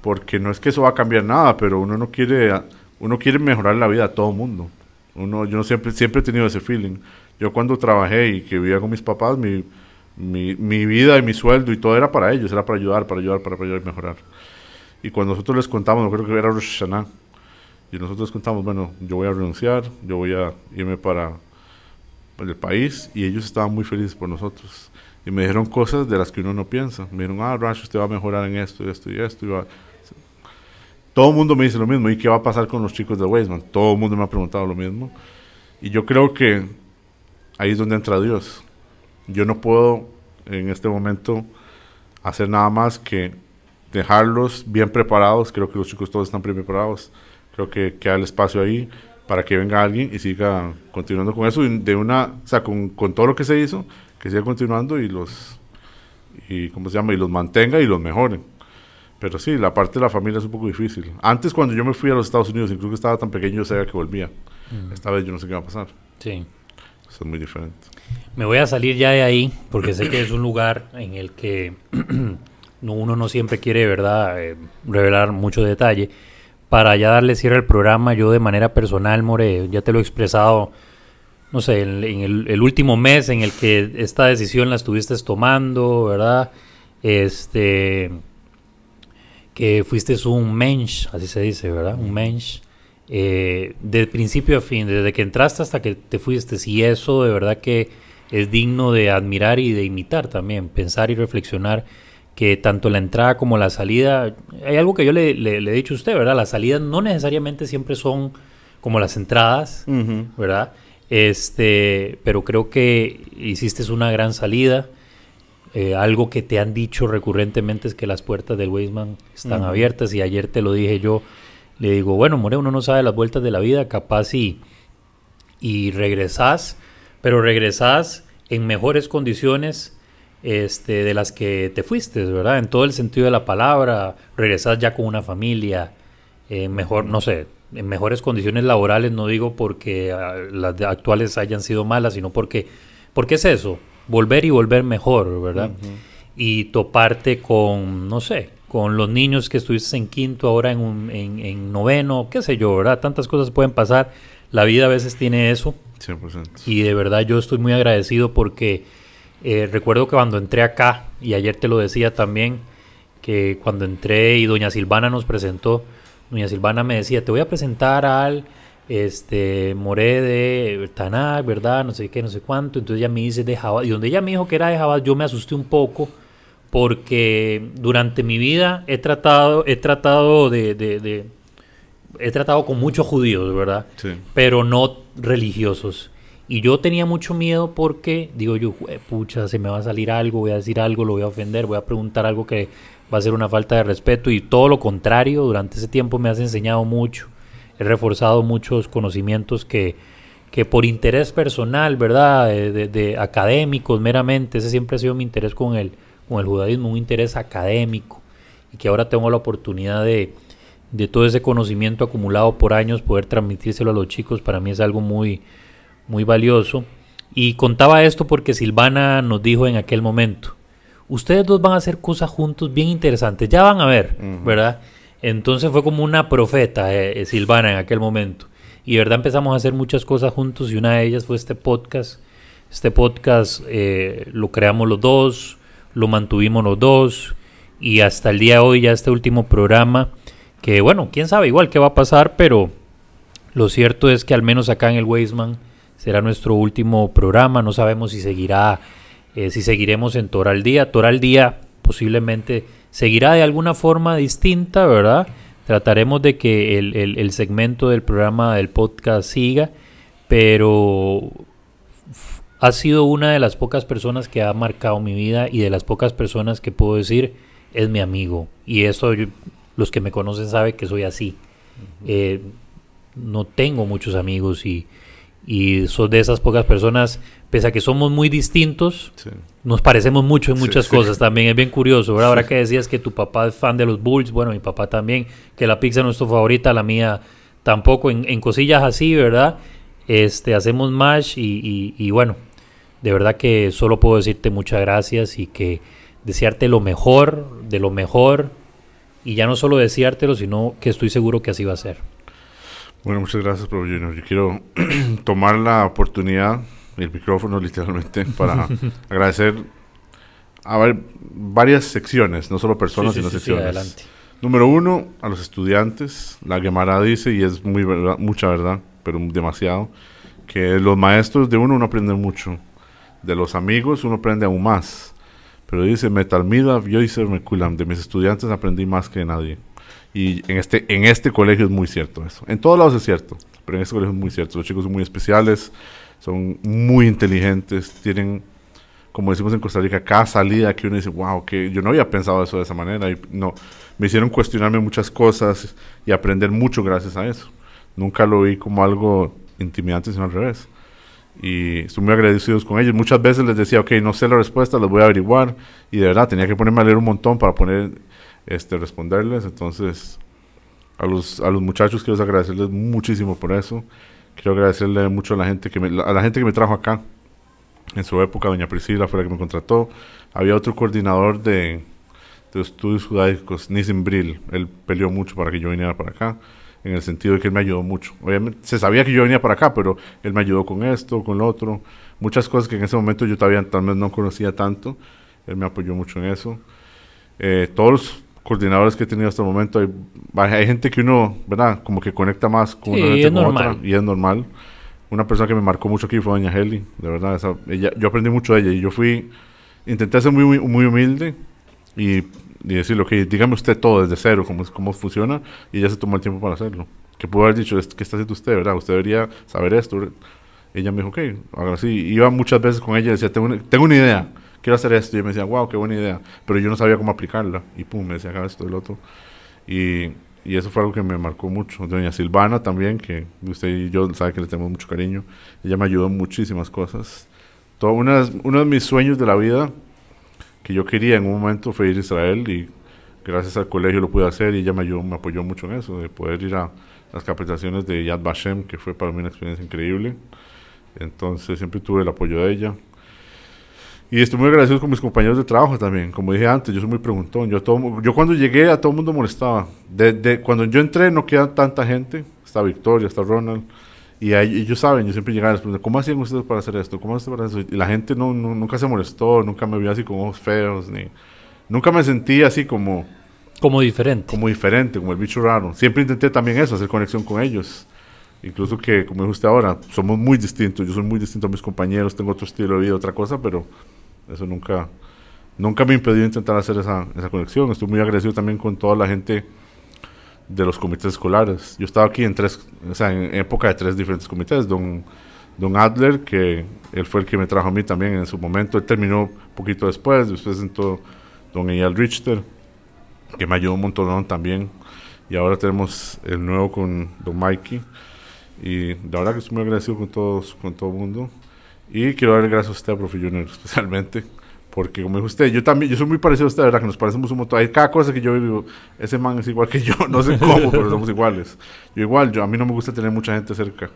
C: Porque no es que eso va a cambiar nada, pero uno no quiere, uno quiere mejorar la vida a todo mundo. Uno, yo siempre, siempre he tenido ese feeling. Yo cuando trabajé y que vivía con mis papás, mi, mi, mi vida y mi sueldo y todo era para ellos, era para ayudar, para ayudar, para ayudar y mejorar. Y cuando nosotros les contamos, no creo que era Rosh Hashanah, y nosotros contamos, bueno, yo voy a renunciar, yo voy a irme para el país y ellos estaban muy felices por nosotros. Y me dijeron cosas de las que uno no piensa. Me dijeron, ah, Rash, usted va a mejorar en esto, esto y esto. Y Todo el mundo me dice lo mismo. ¿Y qué va a pasar con los chicos de Weisman? Todo el mundo me ha preguntado lo mismo. Y yo creo que ahí es donde entra Dios. Yo no puedo en este momento hacer nada más que dejarlos bien preparados. Creo que los chicos todos están bien preparados creo que queda el espacio ahí para que venga alguien y siga continuando con eso, de una, o sea, con, con todo lo que se hizo, que siga continuando y los, y ¿cómo se llama? Y los mantenga y los mejore. Pero sí, la parte de la familia es un poco difícil. Antes, cuando yo me fui a los Estados Unidos, incluso que estaba tan pequeño, yo sabía que volvía. Esta vez yo no sé qué va a pasar.
B: Sí.
C: Eso es muy diferente.
B: Me voy a salir ya de ahí, porque sé que es un lugar en el que [CLEARS THROAT] uno no siempre quiere, ¿verdad?, eh, revelar mucho detalle para ya darle cierre al programa, yo de manera personal, More, ya te lo he expresado, no sé, en, el, último mes en el que esta decisión la estuviste tomando, ¿verdad? Este, que fuiste un mensch, así se dice, ¿verdad? Un mensch. Eh, de principio a fin, desde que entraste hasta que te fuiste, y eso de verdad que es digno de admirar y de imitar también, pensar y reflexionar que tanto la entrada como la salida, hay algo que yo le, he dicho a usted, ¿verdad? Las salidas no necesariamente siempre son como las entradas, ¿verdad? Este, pero creo que hiciste una gran salida. Eh, algo que te han dicho recurrentemente es que las puertas del Weisman están abiertas y ayer te lo dije yo. Le digo, bueno, More, uno no sabe las vueltas de la vida, capaz y, y regresás, pero regresás en mejores condiciones este, de las que te fuiste, ¿verdad? En todo el sentido de la palabra, regresas ya con una familia, eh, mejor, no sé, en mejores condiciones laborales, no digo porque ah, las actuales hayan sido malas, sino porque, porque es eso, volver y volver mejor, ¿verdad? Y toparte con, no sé, con los niños que estuviste en quinto, ahora en, en, noveno, qué sé yo, ¿verdad? Tantas cosas pueden pasar, la vida a veces tiene eso. 100%. Y de verdad yo estoy muy agradecido porque eh, recuerdo que cuando entré acá, y ayer te lo decía también, que cuando entré y doña Silvana nos presentó, doña Silvana me decía, te voy a presentar al este Moré de Tanac, ¿verdad? No sé qué, no sé cuánto. Entonces ella me dice de Jabal. Y donde ella me dijo que era de Jabal, yo me asusté un poco porque durante mi vida he tratado, he tratado de, de he tratado con muchos judíos, ¿verdad?
C: Sí.
B: Pero no religiosos. Y yo tenía mucho miedo porque, digo yo, pucha, se me va a salir algo, voy a decir algo, lo voy a ofender, voy a preguntar algo que va a ser una falta de respeto. Y todo lo contrario, durante ese tiempo me has enseñado mucho, he reforzado muchos conocimientos que, que por interés personal, ¿verdad? De, académicos meramente, ese siempre ha sido mi interés con el, con el judaísmo, un interés académico. Y que ahora tengo la oportunidad de, de todo ese conocimiento acumulado por años, poder transmitírselo a los chicos, para mí es algo muy muy valioso. Y contaba esto porque Silvana nos dijo en aquel momento, ustedes dos van a hacer cosas juntos bien interesantes, ya van a ver, ¿verdad? Entonces fue como una profeta eh, eh, Silvana en aquel momento. Y de verdad empezamos a hacer muchas cosas juntos y una de ellas fue este podcast. Este podcast eh, lo creamos los dos, lo mantuvimos los dos y hasta el día de hoy ya este último programa, que bueno, quién sabe igual qué va a pasar, pero lo cierto es que al menos acá en el Weisman será nuestro último programa, no sabemos si seguirá, eh, si seguiremos en Toral Día, Toral Día posiblemente seguirá de alguna forma distinta, ¿verdad? Trataremos de que el, el segmento del programa del podcast siga, pero ha sido una de las pocas personas que ha marcado mi vida y de las pocas personas que puedo decir es mi amigo. Y eso los que me conocen saben que soy así. Eh, no tengo muchos amigos y, y soy de esas pocas personas, pese a que somos muy distintos, nos parecemos mucho en muchas cosas. También es bien curioso, ¿verdad? Ahora que decías que tu papá es fan de los Bulls, bueno, mi papá también, que la pizza es nuestra favorita, la mía tampoco, en, en cosillas así, ¿verdad? Este, hacemos mash y, y bueno, de verdad que solo puedo decirte muchas gracias y que desearte lo mejor, de lo mejor, y ya no solo deseártelo, sino que estoy seguro que así va a ser.
C: Bueno, muchas gracias, Prof. Junior. Yo quiero [CLEARS THROAT] tomar la oportunidad, el micrófono [LAUGHS] literalmente, para [LAUGHS] agradecer a ver, varias secciones, no solo personas, sino secciones. Número uno, a los estudiantes. La Gemara dice, y es muy mucha verdad, pero demasiado, que los maestros de uno no aprenden mucho de los amigos uno aprende aún más. Pero dice, Metalmida, me Mekulam, de mis estudiantes aprendí más que nadie. Y en este, en este colegio es muy cierto eso. En todos lados es cierto, pero en este colegio es muy cierto. Los chicos son muy especiales, son muy inteligentes, tienen, como decimos en Costa Rica, cada salida que uno dice, wow, que yo no había pensado eso de esa manera. Y no, me hicieron cuestionarme muchas cosas y aprender mucho gracias a eso. Nunca lo vi como algo intimidante, sino al revés y estoy muy agradecidos con ellos. Muchas veces les decía, ok, no sé la respuesta, les voy a averiguar y de verdad tenía que ponerme a leer un montón para poner, este, responderles. Entonces, a los, a los muchachos quiero agradecerles muchísimo por eso. Quiero agradecerle mucho a la gente que me, a la gente que me trajo acá. En su época, doña Priscila fue la que me contrató. Había otro coordinador de, de estudios judaicos, Nisim Brill. Él peleó mucho para que yo viniera para acá en el sentido de que él me ayudó mucho. Obviamente se sabía que yo venía para acá, pero él me ayudó con esto, con lo otro, muchas cosas que en ese momento yo todavía tal vez no conocía tanto, él me apoyó mucho en eso. Eh, todos coordinadores que he tenido hasta el momento, hay, hay, gente que uno, ¿verdad? Como que conecta más con una gente con otra y es normal. Una persona que me marcó mucho aquí fue doña Heli, de verdad, ella, yo aprendí mucho de ella y yo fui, intenté ser muy, muy, muy humilde y y decirle, ok, dígame usted todo desde cero, cómo, cómo funciona, y ella se tomó el tiempo para hacerlo. Que pudo haber dicho, ¿qué está haciendo usted, verdad? Usted debería saber esto. Ella me dijo, ok, ahora sí. Iba muchas veces con ella y decía, tengo una, tengo una idea, quiero hacer esto. Y me decía, wow, qué buena idea. Pero yo no sabía cómo aplicarla. Y pum, me decía, haga esto lo otro. Y, y eso fue algo que me marcó mucho. Doña Silvana también, que usted y yo sabe que le tenemos mucho cariño. Ella me ayudó en muchísimas cosas. Todo, una, uno de mis sueños de la vida que yo quería en un momento fue ir a Israel y gracias al colegio lo pude hacer y ella me, ayudó, me apoyó mucho en eso, de poder ir a las capacitaciones de Yad Vashem, que fue para mí una experiencia increíble. Entonces siempre tuve el apoyo de ella. Y estoy muy agradecido con mis compañeros de trabajo también. Como dije antes, yo soy muy preguntón. Yo, todo, yo cuando llegué a todo el mundo molestaba. De, cuando yo entré no queda tanta gente. Está Victoria, está Ronald. Y ellos saben, yo siempre llegaba y les ¿cómo hacían ustedes para hacer esto? ¿Cómo hacen para eso? Y la gente no, nunca se molestó, nunca me vio así con ojos feos, ni... Nunca me sentí así como...
B: Como diferente.
C: Como diferente, como el bicho raro. Siempre intenté también eso, hacer conexión con ellos. Incluso que, como dijo usted ahora, somos muy distintos. Yo soy muy distinto a mis compañeros, tengo otro estilo de vida, otra cosa, pero eso nunca, nunca me impidió intentar hacer esa, esa conexión. Estoy muy agradecido también con toda la gente de los comités escolares. Yo estaba aquí en tres, o sea, en época de tres diferentes comités. Don, don Adler, que él fue el que me trajo a mí también en su momento, él terminó poquito después, después entró don Eyal Richter, que me ayudó un montón también. Y ahora tenemos el nuevo con don Mikey. Y la verdad que estoy muy agradecido con todos, con todo el mundo. Y quiero darle gracias a usted, profe Junior, especialmente porque como dijo usted, yo también, yo soy muy parecido a usted, ¿verdad? Que nos parecemos un montón. Hay cada cosa que yo vivo, ese man es igual que yo, [LAUGHS] no sé cómo, pero somos iguales. Yo igual, yo, a mí no me gusta tener mucha gente cerca.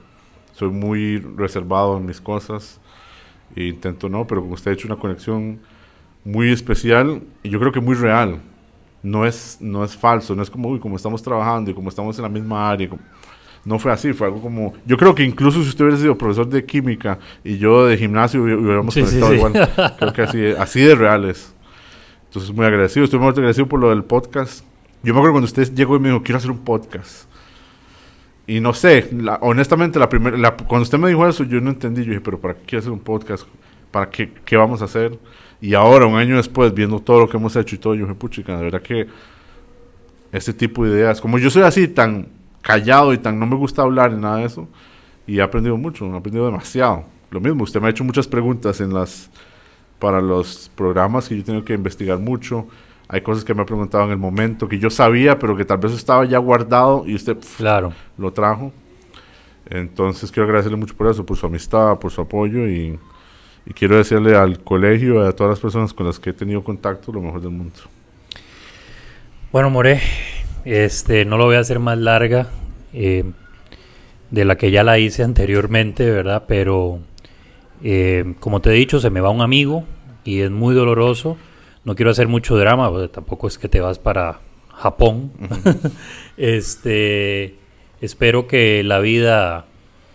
C: Soy muy reservado en mis cosas. E intento no, pero con usted ha hecho una conexión muy especial y yo creo que muy real. No es, no es falso, no es como, uy, como estamos trabajando y como estamos en la misma área. Como, no fue así, fue algo como... Yo creo que incluso si usted hubiera sido profesor de química y yo de gimnasio hubiéramos conectado igual. [LAUGHS] Creo que así, así de reales. Entonces, muy agradecido. Estoy muy agradecido por lo del podcast. Yo me acuerdo cuando usted llegó y me dijo, quiero hacer un podcast. Y no sé, honestamente, la primera, cuando usted me dijo eso, yo no entendí. Yo dije, pero ¿para qué quiere hacer un podcast? ¿Para qué, qué vamos a hacer? Y ahora, un año después, viendo todo lo que hemos hecho y todo, yo dije, puchica, de verdad que este tipo de ideas, como yo soy así tan callado y tan no me gusta hablar ni nada de eso, y he aprendido mucho, he aprendido demasiado. Lo mismo, usted me ha hecho muchas preguntas en las para los programas que yo tengo que investigar mucho. Hay cosas que me ha preguntado en el momento que yo sabía, pero que tal vez estaba ya guardado y usted
B: claro.
C: lo trajo. Entonces quiero agradecerle mucho por eso, por su amistad, por su apoyo y, y quiero decirle al colegio y a todas las personas con las que he tenido contacto lo mejor del mundo.
B: Bueno, More, este, no lo voy a hacer más larga eh, de la que ya la hice anteriormente, ¿verdad? Pero eh, como te he dicho, se me va un amigo y es muy doloroso. No quiero hacer mucho drama, porque tampoco es que te vas para Japón. [LAUGHS] este, espero que la vida,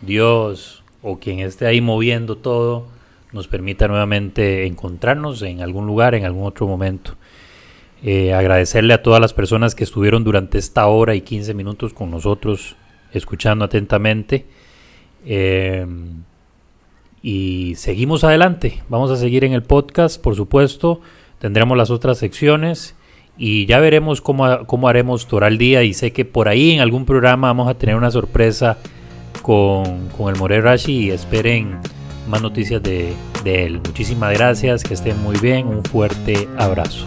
B: Dios o quien esté ahí moviendo todo, nos permita nuevamente encontrarnos en algún lugar, en algún otro momento. Eh, agradecerle a todas las personas que estuvieron durante esta hora y 15 minutos con nosotros, escuchando atentamente. Eh, y seguimos adelante. Vamos a seguir en el podcast, por supuesto. Tendremos las otras secciones y ya veremos cómo, cómo haremos Toral Día. Y sé que por ahí en algún programa vamos a tener una sorpresa con, con el More Rashi y esperen más noticias de, de él. Muchísimas gracias, que estén muy bien. Un fuerte abrazo.